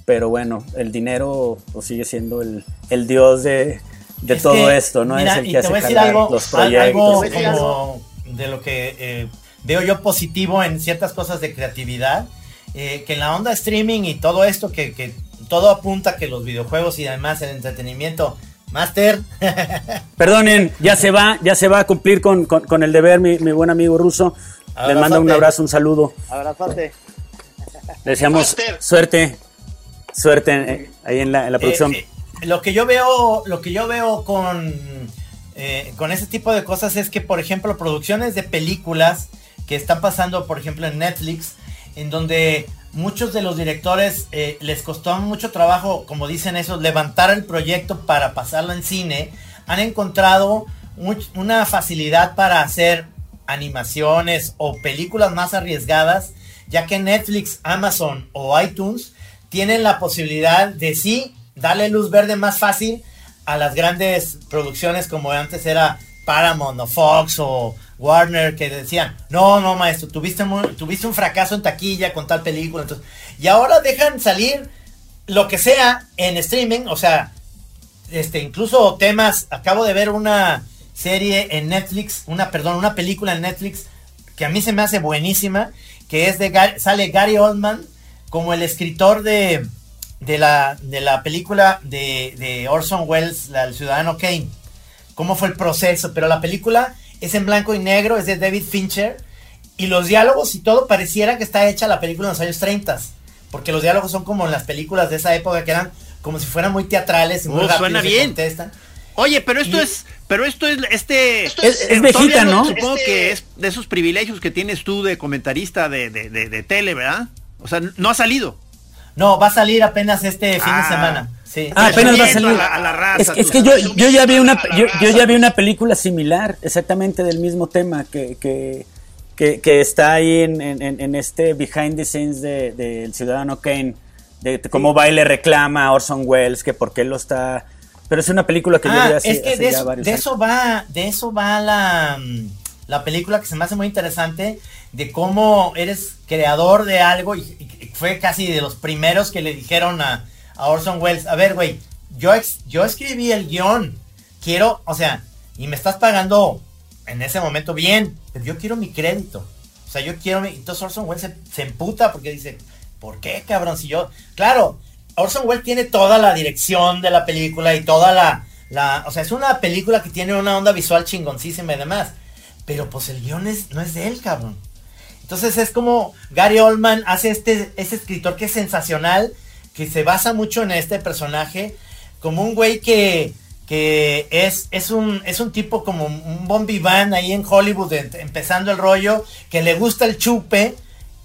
Pero bueno, el dinero pues, sigue siendo el, el dios de, de todo esto, ¿no? es el que hace decir algo, los proyectos. Algo de lo que eh, veo yo positivo en ciertas cosas de creatividad. Eh, que en la onda streaming y todo esto, que, que todo apunta que los videojuegos y además el entretenimiento Master. Perdonen, ya se va, ya se va a cumplir con, el deber mi, buen amigo ruso. Les mando un abrazo, un saludo. Abrazote. Deseamos suerte, suerte eh, ahí en la, producción. Eh, eh, lo que yo veo, lo que yo veo con, con ese tipo de cosas es que, por ejemplo, producciones de películas que están pasando, por ejemplo, en Netflix, en donde muchos de los directores eh, les costó mucho trabajo, como dicen eso, levantar el proyecto para pasarlo en cine. Han encontrado una facilidad para hacer animaciones o películas más arriesgadas, ya que Netflix, Amazon o iTunes tienen la posibilidad de sí darle luz verde más fácil a las grandes producciones como antes era Paramount o Fox o Warner que decían, no, no, maestro, tuviste, tuviste un fracaso en taquilla con tal película. Entonces, y ahora dejan salir lo que sea en streaming, o sea, este, incluso temas, acabo de ver una serie en Netflix, una, perdón, una película en Netflix que a mí se me hace buenísima, que es de, sale Gary Oldman como el escritor de, de, la, de la película de, de Orson Welles, El Ciudadano Kane. Cómo fue el proceso, pero la película es en blanco y negro, es de David Fincher. Y los diálogos y todo pareciera que está hecha la película en los años 30. Porque los diálogos son como en las películas de esa época que eran como si fueran muy teatrales y muy oh, suena bien. Oye, pero esto es, pero esto es este es, es, ¿no? Supongo que es de esos privilegios que tienes tú de comentarista de, de, de, tele, ¿verdad? O sea, no ha salido. No, va a salir apenas este fin de ah. semana. Ah, apenas va a salir. es, que yo, yo, ya vi una, yo, ya vi una película similar, exactamente del mismo tema, que, que, que, está ahí en, en, este behind the scenes del de, Ciudadano Kane, de, cómo va y le reclama a Orson Welles que por qué lo está... Pero es una película que yo vi hace, es que de, eso, de eso va, de eso va la, la película que se me hace muy interesante, de cómo eres creador de algo y fue casi de los primeros que le dijeron a a Orson Welles, a ver, güey, yo, yo escribí el guion, quiero, o sea, y me estás pagando en ese momento bien, pero yo quiero mi crédito. O sea, yo quiero mi... Entonces Orson Welles se, emputa porque dice, ¿por qué, cabrón? Si yo... Claro, Orson Welles tiene toda la dirección de la película y toda la... la o sea, es una película que tiene una onda visual chingoncísima y demás. Pero pues el guion es, no es de él, cabrón. Entonces es como Gary Oldman hace este, este escritor que es sensacional que se basa mucho en este personaje como un güey que, que es, es, un, es un tipo como un Bon Vivant ahí en Hollywood, empezando el rollo, que le gusta el chupe,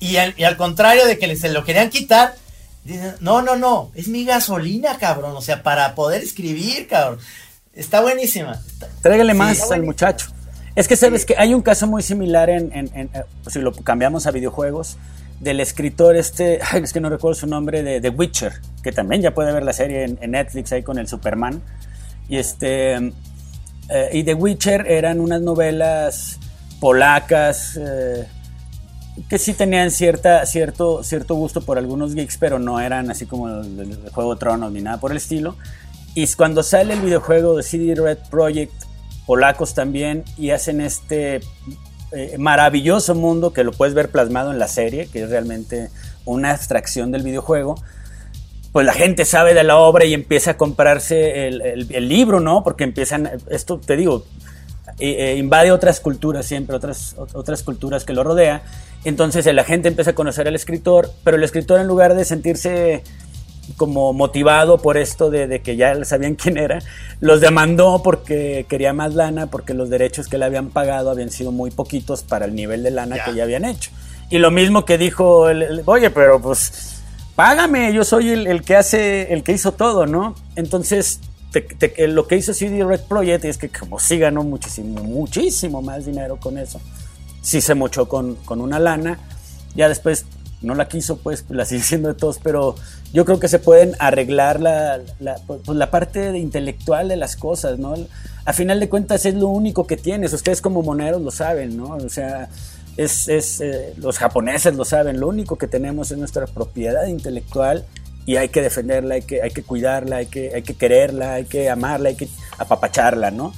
y al, y al contrario de que se lo querían quitar, dicen, no, no, no, es mi gasolina, cabrón, o sea, para poder escribir, cabrón. Está buenísima. Tráigale más al muchacho. Es que sabes que hay un caso muy similar en, en, eh, si lo cambiamos a videojuegos, del escritor este, es que no recuerdo su nombre, de The Witcher, que también ya puede ver la serie en, Netflix ahí con el Superman. Y este eh, y The Witcher eran unas novelas polacas eh, que sí tenían cierta, cierto, cierto gusto por algunos geeks, pero no eran así como el, Juego de Tronos ni nada por el estilo. Y cuando sale el videojuego de CD Red Project, polacos también, y hacen este eh, maravilloso mundo que lo puedes ver plasmado en la serie, que es realmente una abstracción del videojuego, pues la gente sabe de la obra y empieza a comprarse el, libro, ¿no? Porque empiezan, esto te digo, eh, invade otras culturas siempre, otras, otras culturas que lo rodea. Entonces la gente empieza a conocer al escritor, pero el escritor en lugar de sentirse como motivado por esto de, que ya sabían quién era, los demandó porque quería más lana, porque los derechos que le habían pagado habían sido muy poquitos para el nivel de lana que ya habían hecho. Y lo mismo que dijo, oye, pero pues págame, yo soy el, que hace, el que hizo todo, ¿no? Entonces, lo que hizo CD Red Project es que como sí ganó muchísimo, muchísimo más dinero con eso, sí se mochó con, con una lana, ya después no la quiso, pues la sigue siendo de todos, pero yo creo que se pueden arreglar la, la, pues, la parte intelectual de las cosas, ¿no? A final de cuentas es lo único que tienes, ustedes como moneros lo saben, ¿no? O sea, es, es eh, los japoneses lo saben, lo único que tenemos es nuestra propiedad intelectual y hay que defenderla, hay que, hay que cuidarla, hay que, hay que quererla, hay que amarla, hay que apapacharla, ¿no?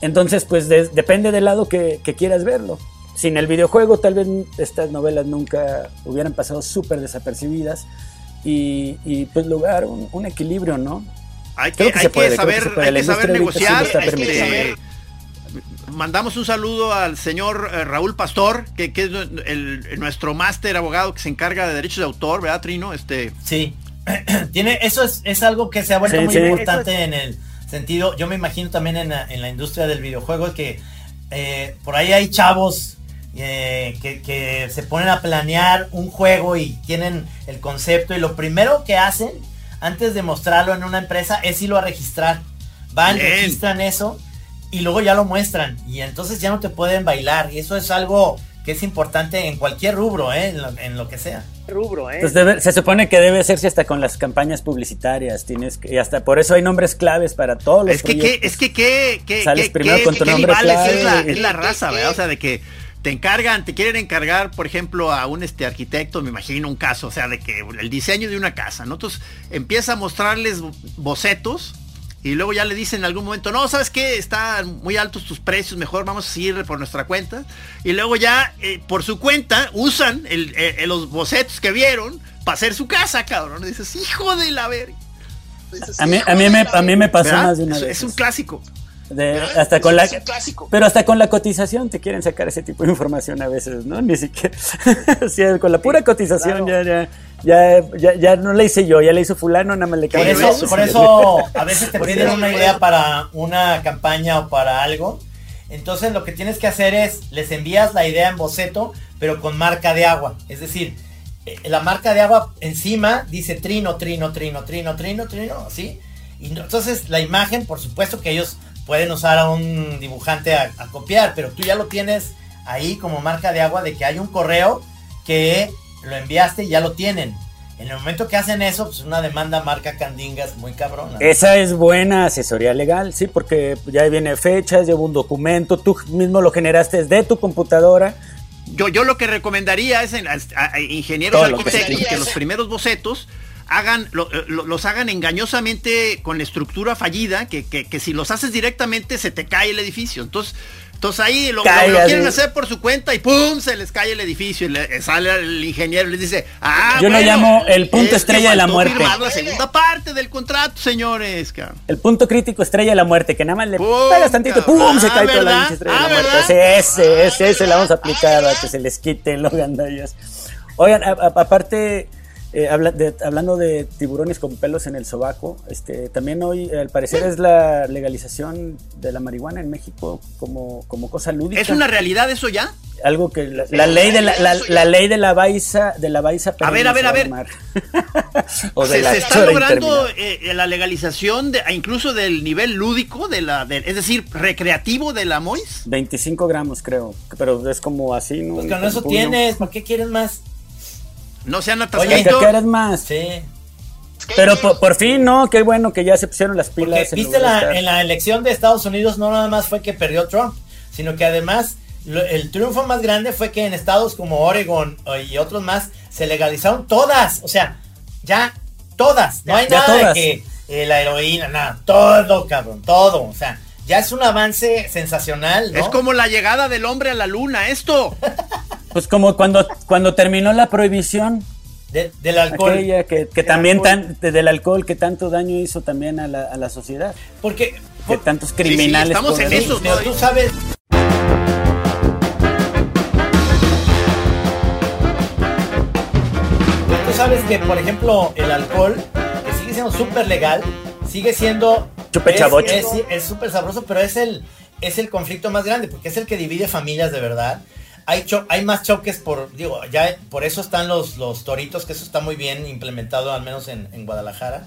Entonces, pues depende del lado que, quieras verlo. Sin el videojuego, tal vez estas novelas nunca hubieran pasado súper desapercibidas y, y, pues lograr un, equilibro, ¿no? Hay que, hay que saber, hay que saber negociar, mandamos un saludo al señor eh, Raúl Pastor, que, es nuestro máster abogado que se encarga de derechos de autor, ¿verdad, Trino? Este... Sí, tiene, eso es, algo que se ha vuelto muy importante en el sentido, yo me imagino también en la, industria del videojuego, que eh, por ahí hay chavos eh, que, que, se ponen a planear un juego y tienen el concepto y lo primero que hacen antes de mostrarlo en una empresa es irlo a registrar. Van, registran eso y luego ya lo muestran y entonces ya no te pueden bailar y eso es algo que es importante en cualquier rubro, ¿eh? en, lo, que sea. Rubro, ¿eh? se supone que debe hacerse hasta con las campañas publicitarias, tienes que, y hasta por eso hay nombres claves para todos los es que, es que, que, Sales primero con tu nombre clave. Es la, es la raza, ¿verdad? O sea, de que te encargan, te quieren encargar, por ejemplo, a un este arquitecto, me imagino un caso, o sea, de que el diseño de una casa, ¿no? Entonces empieza a mostrarles bocetos y luego ya le dicen en algún momento, no, ¿sabes qué? Están muy altos tus precios, mejor vamos a seguir por nuestra cuenta. Y luego ya eh, por su cuenta usan eh, los bocetos que vieron para hacer su casa, cabrón. Y dices, hijo de la verga. A mí, a, mí me, a mí me pasó más de una vez. Es un clásico. Hasta con la, pero hasta con la cotización te quieren sacar ese tipo de información a veces, ¿no? Ni siquiera. con la pura cotización ya, ya ya, ya, ya, no la hice yo, ya la hizo fulano, nada más le cae. Por eso, por eso a veces te piden una idea para una campaña o para algo. Entonces lo que tienes que hacer es, les envías la idea en boceto, pero con marca de agua. Es decir, eh, la marca de agua encima dice trino, trino, trino, trino, trino, trino, así. Y entonces la imagen, por supuesto que ellos pueden usar a un dibujante a copiar, pero tú ya lo tienes ahí como marca de agua de que hay un correo que lo enviaste y ya lo tienen. En el momento que hacen eso, pues una demanda marca Candingas muy cabrona. Esa es buena asesoría legal, sí, porque ya viene fechas, lleva un documento, tú mismo lo generaste desde tu computadora. Yo, yo lo que recomendaría es en, ingenieros arquitectos que, los primeros bocetos hagan los hagan engañosamente con la estructura fallida, que, que, que si los haces directamente se te cae el edificio. Entonces, entonces ahí lo, quieren hacer por su cuenta y ¡pum! se les cae el edificio y le, sale el ingeniero y les dice, ah, Yo lo llamo el punto estrella de la muerte. la segunda parte del contrato, señores. El punto crítico estrella de la muerte, que nada más le pegas tantito, ¡pum! se ah, cae toda la estrella de la ah, muerte. Ese, ese, ese, la vamos a aplicar a que se les quiten los gandallas. Oigan, aparte eh, hablando de tiburones con pelos en el sobaco, este, también hoy al parecer es la legalización de la marihuana en México como, como cosa lúdica. ¿Es una realidad eso ya? Algo que la, ley de la, la, ley de la baiza de la baiza A ver, a ver, a ver. o se, se, está logrando eh, la legalización de, incluso del nivel lúdico de la es decir, recreativo de la MOIS. 25 gramos creo, pero es como así, ¿no? Pues con eso tienes, ¿para qué quieres más? No sean Oye, ¿qué quieres más? Sí. Pero por, fin, ¿no? Qué bueno que ya se pusieron las pilas. Viste la, en la elección de Estados Unidos no nada más fue que perdió Trump, sino que además el triunfo más grande fue que en estados como Oregon y otros más se legalizaron todas. O sea, ya todas. No hay nada de que eh, la heroína, nada. Todo, cabrón, todo. O sea, ya es un avance sensacional. ¿no? Es como la llegada del hombre a la luna, esto. Pues como cuando, cuando terminó la prohibición. del alcohol. que, también Tan, del alcohol que tanto daño hizo también a la, a la sociedad. Porque que tantos criminales. estamos en eso. Pero tú sabes. Tú sabes que, por ejemplo, el alcohol, que sigue siendo súper legal, sigue siendo. Es súper sabroso, pero es el, es el conflicto más grande, porque es el que divide familias de verdad hay, hay más choques por, digo, ya por eso están los, los toritos, que eso está muy bien implementado, al menos en, Guadalajara.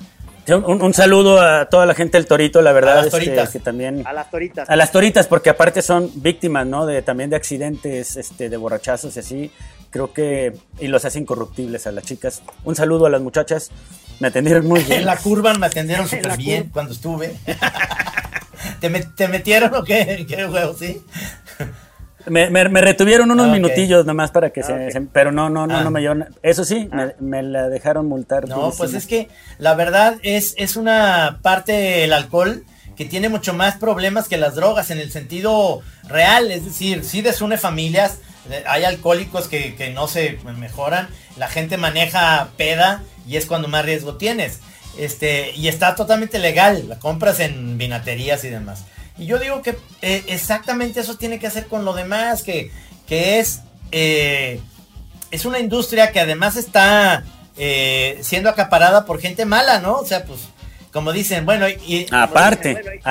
Un, saludo a toda la gente del Torito, la verdad. A las toritas. que también, a las toritas. A las toritas, porque aparte son víctimas, ¿no? De, también de accidentes, este, de borrachazos y así. Creo que, y los hacen incorruptibles a las chicas. Un saludo a las muchachas. Me atendieron muy bien. En la curva me atendieron súper bien cuando estuve. ¿Te, ¿Te, metieron o qué? ¿Qué juego, sí? Me, me, retuvieron unos minutillos nomás para que ah, se, Pero no, no, no, no ah. me llevaron. Eso sí, me, me, la dejaron multar. No, pues es que la verdad es, es una parte del alcohol que tiene mucho más problemas que las drogas en el sentido real. Es decir, sí desune familias. Eh, hay alcohólicos que, que no se mejoran. La gente maneja peda y es cuando más riesgo tienes. Este, y está totalmente legal. La compras en vinaterías y demás. Y yo digo que eh, exactamente eso tiene que hacer con lo demás, que, que es, eh, es una industria que además está eh, siendo acaparada por gente mala, ¿no? O sea, pues, como dicen, bueno, y... Aparte,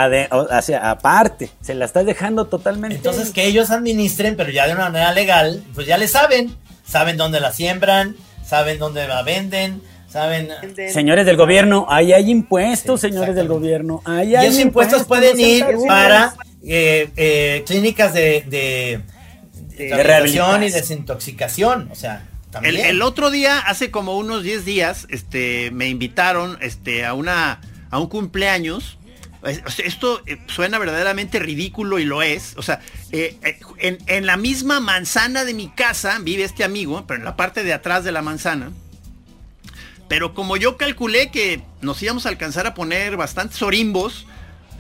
aparte, se la estás dejando totalmente. Entonces que ellos administren, pero ya de una manera legal, pues ya le saben, saben dónde la siembran, saben dónde la venden, ¿Saben? Señores del gobierno, ahí hay impuestos, señores del gobierno. Ahí y esos impuestos, pueden ir para eh, eh, clínicas de, de, rehabilitación y desintoxicación. O sea, también. El, otro día, hace como unos 10 días, este, me invitaron este, a, una, a un cumpleaños. Esto eh, suena verdaderamente ridículo y lo es. O sea, en, en la misma manzana de mi casa vive este amigo, pero en la parte de atrás de la manzana pero como yo calculé que nos íbamos a alcanzar a poner bastantes orimbos,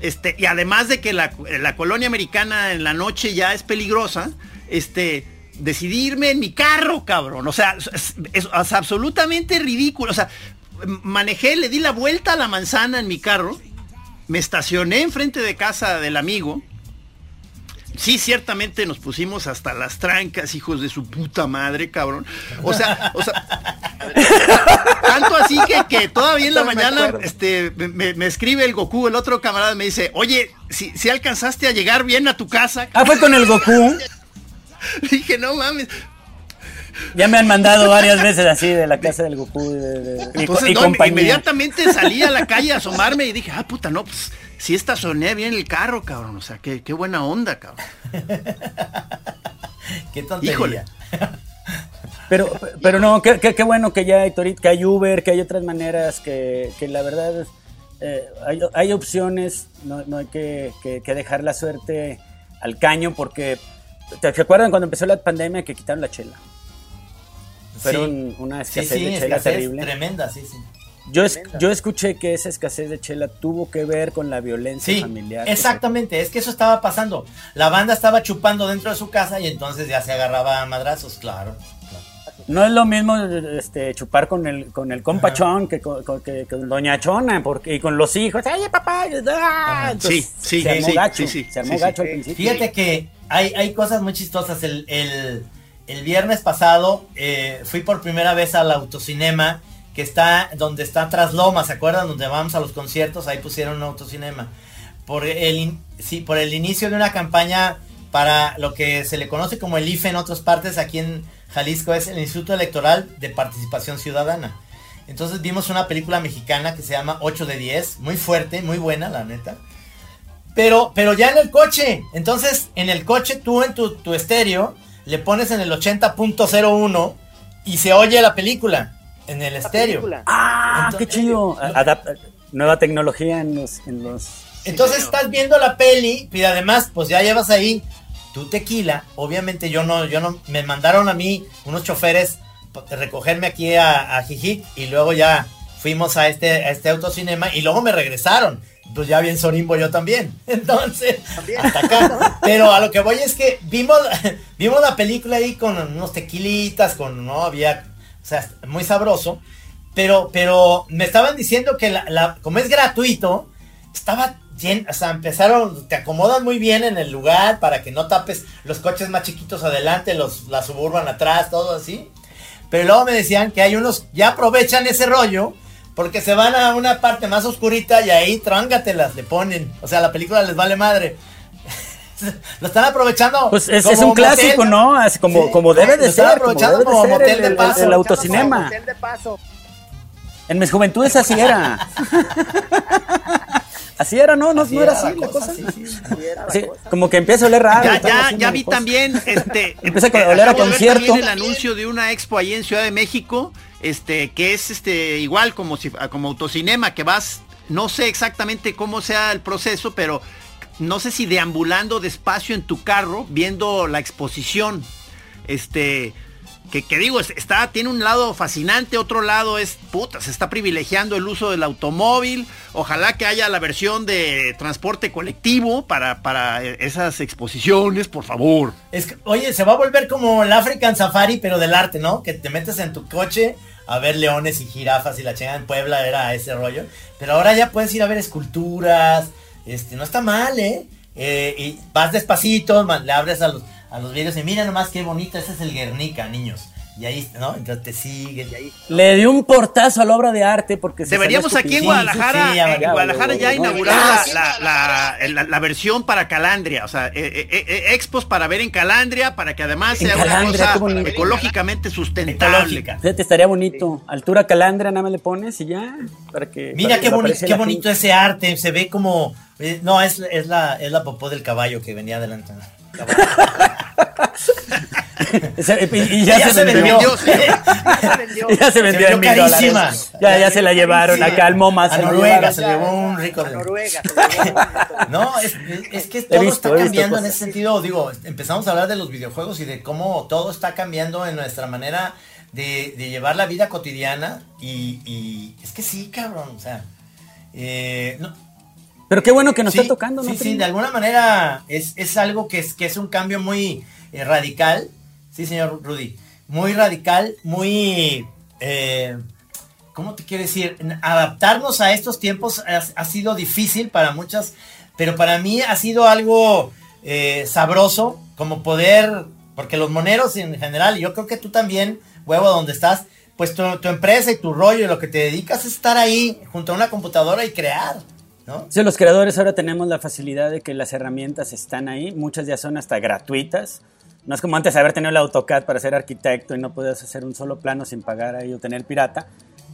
este, y además de que la, colonia americana en la noche ya es peligrosa, este, decidí irme en mi carro, cabrón. O sea, es, absolutamente ridículo. O sea, manejé, le di la vuelta a la manzana en mi carro, me estacioné enfrente de casa del amigo, sí, ciertamente nos pusimos hasta las trancas, hijos de su puta madre, cabrón. O sea, o sea, tanto así que, que todavía en la mañana este, me, escribe el Goku, el otro camarada me dice, oye, si, si alcanzaste a llegar bien a tu casa. Ah, fue con el Goku. Dije, no mames. Ya me han mandado varias veces así de la casa del Goku. Entonces, inmediatamente salí a la calle a asomarme y dije, ah, puta, no, pues si estacioné bien el carro, cabrón. O sea, qué, qué buena onda, cabrón. qué tontería. Híjole. Pero, pero no, qué, qué, bueno que ya hay que hay Uber, que hay otras maneras, que, que la verdad eh, hay, hay, opciones, no, no hay que, que, dejar la suerte al caño porque, ¿te acuerdan cuando empezó la pandemia que quitaron la chela? Fueron una escasez de chela terrible. Tremenda, sí, sí. Yo, yo escuché que esa escasez de chela tuvo que ver con la violencia sí, familiar. Exactamente, es que eso estaba pasando. La banda estaba chupando dentro de su casa y entonces ya se agarraba a madrazos, claro. No es lo mismo este, chupar con el, con el compachón que con, que, con Doña Chona porque, y con los hijos. ¡Ay, papá! ¡Ah! sí, sí, se armó sí, gacho, sí, se armó gacho al principio. Fíjate que hay, hay cosas muy chistosas. El, el, el viernes pasado eh, fui por primera vez al autocinema que está donde está Trasloma, ¿se acuerdan? Donde vamos a los conciertos, ahí pusieron un autocinema. Por el, sí, por el inicio de una campaña para lo que se le conoce como el IFE en otras partes, aquí en Jalisco es el Instituto Electoral de Participación Ciudadana. Entonces vimos una película mexicana que se llama 8 de 10, muy fuerte, muy buena, la neta. Pero, pero ya en el coche. Entonces, en el coche tú en tu, tu estéreo le pones en el 80.01 y se oye la película en el estéreo. Ah, qué chido. nueva tecnología en los... En los... Entonces estás viendo la peli y además pues ya llevas ahí tu tequila. Obviamente yo no, yo no, me mandaron a mí unos choferes recogerme aquí a, a Jijic y luego ya fuimos a este, a este autocinema y luego me regresaron. Pues ya bien sorimbo yo también. Entonces, hasta acá. Pero a lo que voy es que vimos, vimos la película ahí con unos tequilitas, con, no había, o sea, muy sabroso. Pero, pero me estaban diciendo que como es gratuito, estaba bien, o sea, empezaron, te acomodan muy bien en el lugar para que no tapes los coches más chiquitos adelante, los, la suburban atrás, todo así. Pero luego me decían que hay unos, ya aprovechan ese rollo, porque se van a una parte más oscurita y ahí trángatelas, le ponen. O sea, la película les vale madre. lo están aprovechando. Pues es, un clásico, ¿no? como, como debe de ser. Como debe de ser motel de paso. El, autocinema. En mis juventudes así era. Así era, ¿no? No, no era, así la cosa. Como que empieza a oler raro. Ya, ya, ya vi también, este, empieza a oler a concierto. El anuncio de una expo ahí en Ciudad de México, este, que es este igual como si, como autocinema, que vas, no sé exactamente cómo sea el proceso, pero no sé si deambulando despacio en tu carro, viendo la exposición, este, que, digo, está, tiene un lado fascinante, otro lado es, puta, se está privilegiando el uso del automóvil. Ojalá que haya la versión de transporte colectivo para, para esas exposiciones, por favor. Es oye, se va a volver como el African Safari, pero del arte, ¿no? Que te metes en tu coche a ver leones y jirafas y la chinga en Puebla era ese rollo. Pero ahora ya puedes ir a ver esculturas, este, no está mal, ¿eh? eh y vas despacito, le abres a los a los videos y mira nomás qué bonito, ese es el Guernica, niños. Y ahí, ¿no? Entonces te sigue y ahí. Le dio un portazo a la obra de arte porque Deberíamos aquí en Guadalajara, en Guadalajara ya inaugurar la, versión para Calandria, o sea, eh, eh, eh, expos para ver en Calandria, para que además sea una cosa ecológicamente sustentable. te estaría bonito. Altura Calandria, nada más le pones y ya, para que... Mira qué, qué bonito ese arte, se ve como... no, es, es, la, es la popó del caballo que venía adelante y ya, se, vendió. ya se vendió en mil dólares. Ya, ya se la llevaron acá al MoMA. A Noruega se llevó un rico. A Noruega. no, es, que todo está cambiando en ese sentido. Digo, empezamos a hablar de los videojuegos y de cómo todo está cambiando en nuestra manera de, llevar la vida cotidiana. Y, es que sí, cabrón. O sea, eh, no, pero qué bueno que nos está tocando, ¿no? Sí, sí, de alguna manera es, algo que es, que es un cambio muy eh, radical. Sí, señor Rudy. Muy radical, muy... Eh, ¿Cómo te quiero decir? Adaptarnos a estos tiempos ha, sido difícil para muchas, pero para mí ha sido algo eh, sabroso, como poder, porque los moneros en general, yo creo que tú también, huevo, donde estás, pues tu, tu empresa y tu rollo y lo que te dedicas es estar ahí junto a una computadora y crear. Sí, los creadores ahora tenemos la facilidad de que las herramientas están ahí, muchas ya son hasta gratuitas. No es como antes haber tenido el AutoCAD para ser arquitecto y no podías hacer un solo plano sin pagar ahí o tener pirata.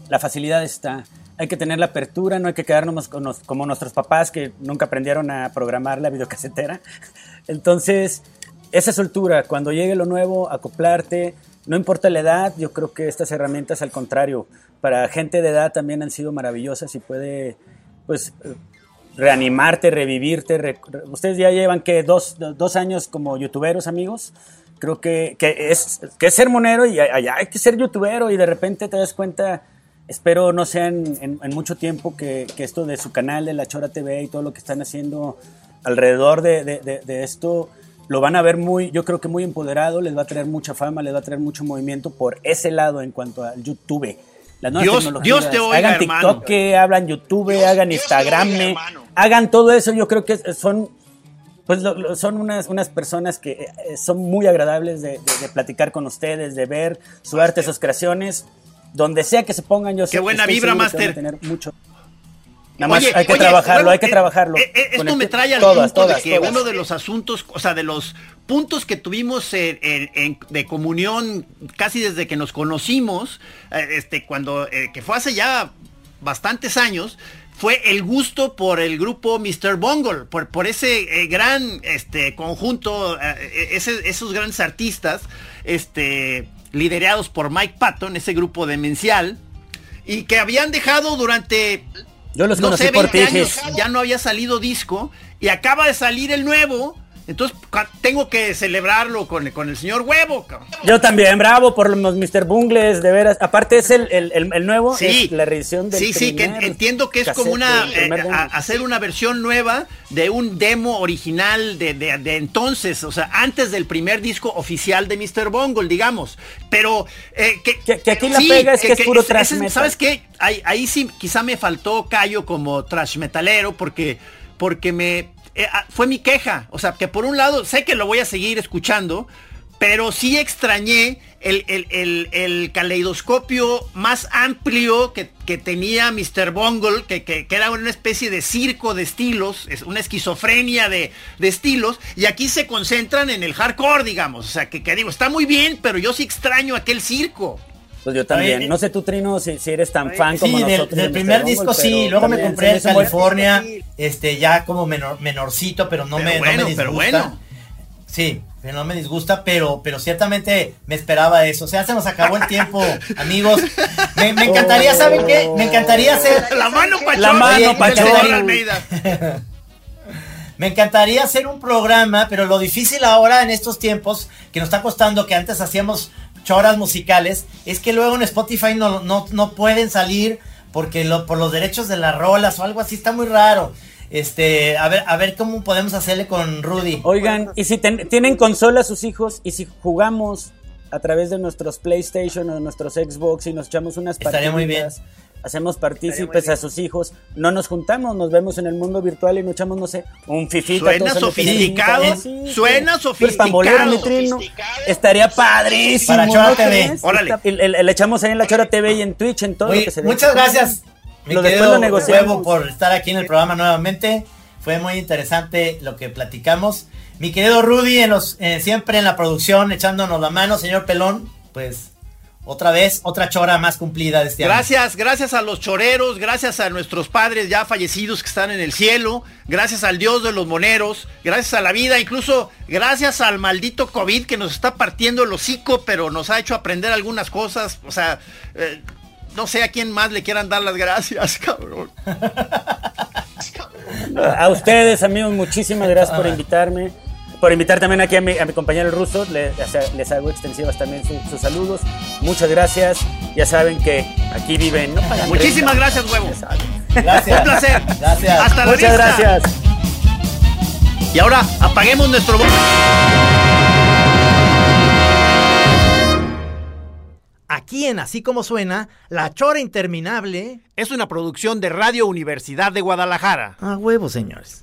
La facilidad está. Hay que tener la apertura, no hay que quedarnos como nuestros papás que nunca aprendieron a programar la videocasetera. Entonces, esa soltura, cuando llegue lo nuevo, acoplarte, no importa la edad, yo creo que estas herramientas al contrario, para gente de edad también han sido maravillosas y puede pues reanimarte, revivirte. Ustedes ya llevan que dos, años como youtuberos, amigos. Creo que, es, que es ser monero y hay que ser youtubero y de repente te das cuenta, espero no sea en, mucho tiempo que, esto de su canal de La Chora TV y todo lo que están haciendo alrededor de, esto lo van a ver muy, yo creo que muy empoderado, les va a traer mucha fama, les va a traer mucho movimiento por ese lado en cuanto al YouTube. Dios, Dios te oiga, hagan TikTok, hagan YouTube, hagan Instagram, hagan todo eso. Yo creo que son, pues, son unas, unas personas que eh, son muy agradables de, platicar con ustedes, de ver su arte, sus creaciones. donde sea que se pongan, yo sé Qué buena vibra, que van a Master. tener mucho. Nada más hay que oye, trabajarlo, hay que eh, trabajarlo. eh, eh, esto me este- trae al todas, punto todas, de que todas. uno de los asuntos, o sea, de los puntos que tuvimos en- en- en- de comunión casi desde que nos conocimos, eh, este, cuando, que fue hace ya bastantes años, fue el gusto por el grupo Mr. Bungle, por, por ese eh, gran este, conjunto, eh, ese- esos grandes artistas, este, liderados por Mike Patton, ese grupo demencial, y que habían dejado durante Yo los no conocí sé, por 20 ti, años, ya no había salido disco y acaba de salir el nuevo. Entonces tengo que celebrarlo con, con el señor Huevo. cabrón. Yo también, bravo por los Mr. Bungles, de veras. Aparte es el, el, el- el nuevo, Sí, la reedición del sí, sí, que entiendo que es cassette, como una eh, a- hacer una versión nueva de un demo original de, de- de entonces, o sea, antes del primer disco oficial de Mr. Bungle, digamos. Pero eh, que, Que- que aquí la pega es que es puro metal. ¿Sabes qué? Ahí, ahí sí quizá me faltó callo como trash metalero porque, porque me eh, ah, fue mi queja. O sea, que por un lado sé que lo voy a seguir escuchando, pero sí extrañé el, el- el- el caleidoscopio más amplio que, que tenía Mr. Bungle, que, que- era una especie de circo de estilos, es una esquizofrenia de, de estilos, y aquí se concentran en el hardcore, digamos. O sea, que, que digo, está muy bien, pero yo sí extraño aquel circo. Pues yo también. Oye, no sé tú, Trino, si, si eres tan fan como Sí, del, nosotros. del de primer disco sí, pero luego me compré el me California, este ya como menor, menorcito, pero no Pero me, no bueno, me pero disgusta. bueno. Sí, pero no me disgusta, pero, pero ciertamente me esperaba eso. O sea, se nos acabó el tiempo, amigos. Me, me encantaría, ¿saben qué? Me encantaría hacer. La mano pachón. La mano pachón. del. Me encantaría hacer un programa, pero lo difícil ahora en estos tiempos, que nos está costando, que antes hacíamos choras musicales, es que luego en Spotify no, no, no pueden salir porque lo, por los derechos de las rolas o algo así, está muy raro. Este, a ver, a ver cómo podemos hacerle con Rudy. Oigan, y si ten- tienen consola sus hijos y si jugamos a través de nuestros PlayStation o nuestros Xbox y nos echamos unas Estaría muy bien. Hacemos partícipes a sus hijos, no nos juntamos, nos vemos en el mundo virtual y nos echamos, no sé, un fifita. Suena sofisticado. Sí, suena sí. Eres pambolero, mi sofisticado. trino. Estaría padrísimo. Para Chora ¿no TV. Órale. Le, le- le echamos ahí en la Chora TV y en Twitch, en todo Oye, lo que se muchas gracias, mi Lo querido lo. Huevo, por estar aquí en el programa nuevamente. Fue muy interesante lo que platicamos. Mi querido Rudy, en los, eh, siempre en la producción, echándonos la mano, señor Pelón, pues otra vez, otra chora más cumplida de este año. Gracias, gracias a los choreros, gracias a nuestros padres ya fallecidos que están en el cielo, gracias al Dios de los moneros, gracias a la vida, incluso gracias al maldito COVID que nos está partiendo el hocico, pero nos ha hecho aprender algunas cosas. O sea, eh, no sé a quién más le quieran dar las gracias, cabrón. A ustedes, amigos, muchísimas gracias por invitarme. Por invitar también aquí a mi, a mi compañero el ruso. Les, les hago extensivas también su- sus saludos. Muchas gracias. Ya saben que aquí viven. No pagan Muchísimas renta. gracias, huevo. Gracias. Un placer. Gracias. Hasta la Muchas vista. gracias. Y ahora apaguemos nuestro... Aquí en Así Como Suena, La Chora Interminable. Es una producción de Radio Universidad de Guadalajara. A huevo, señores.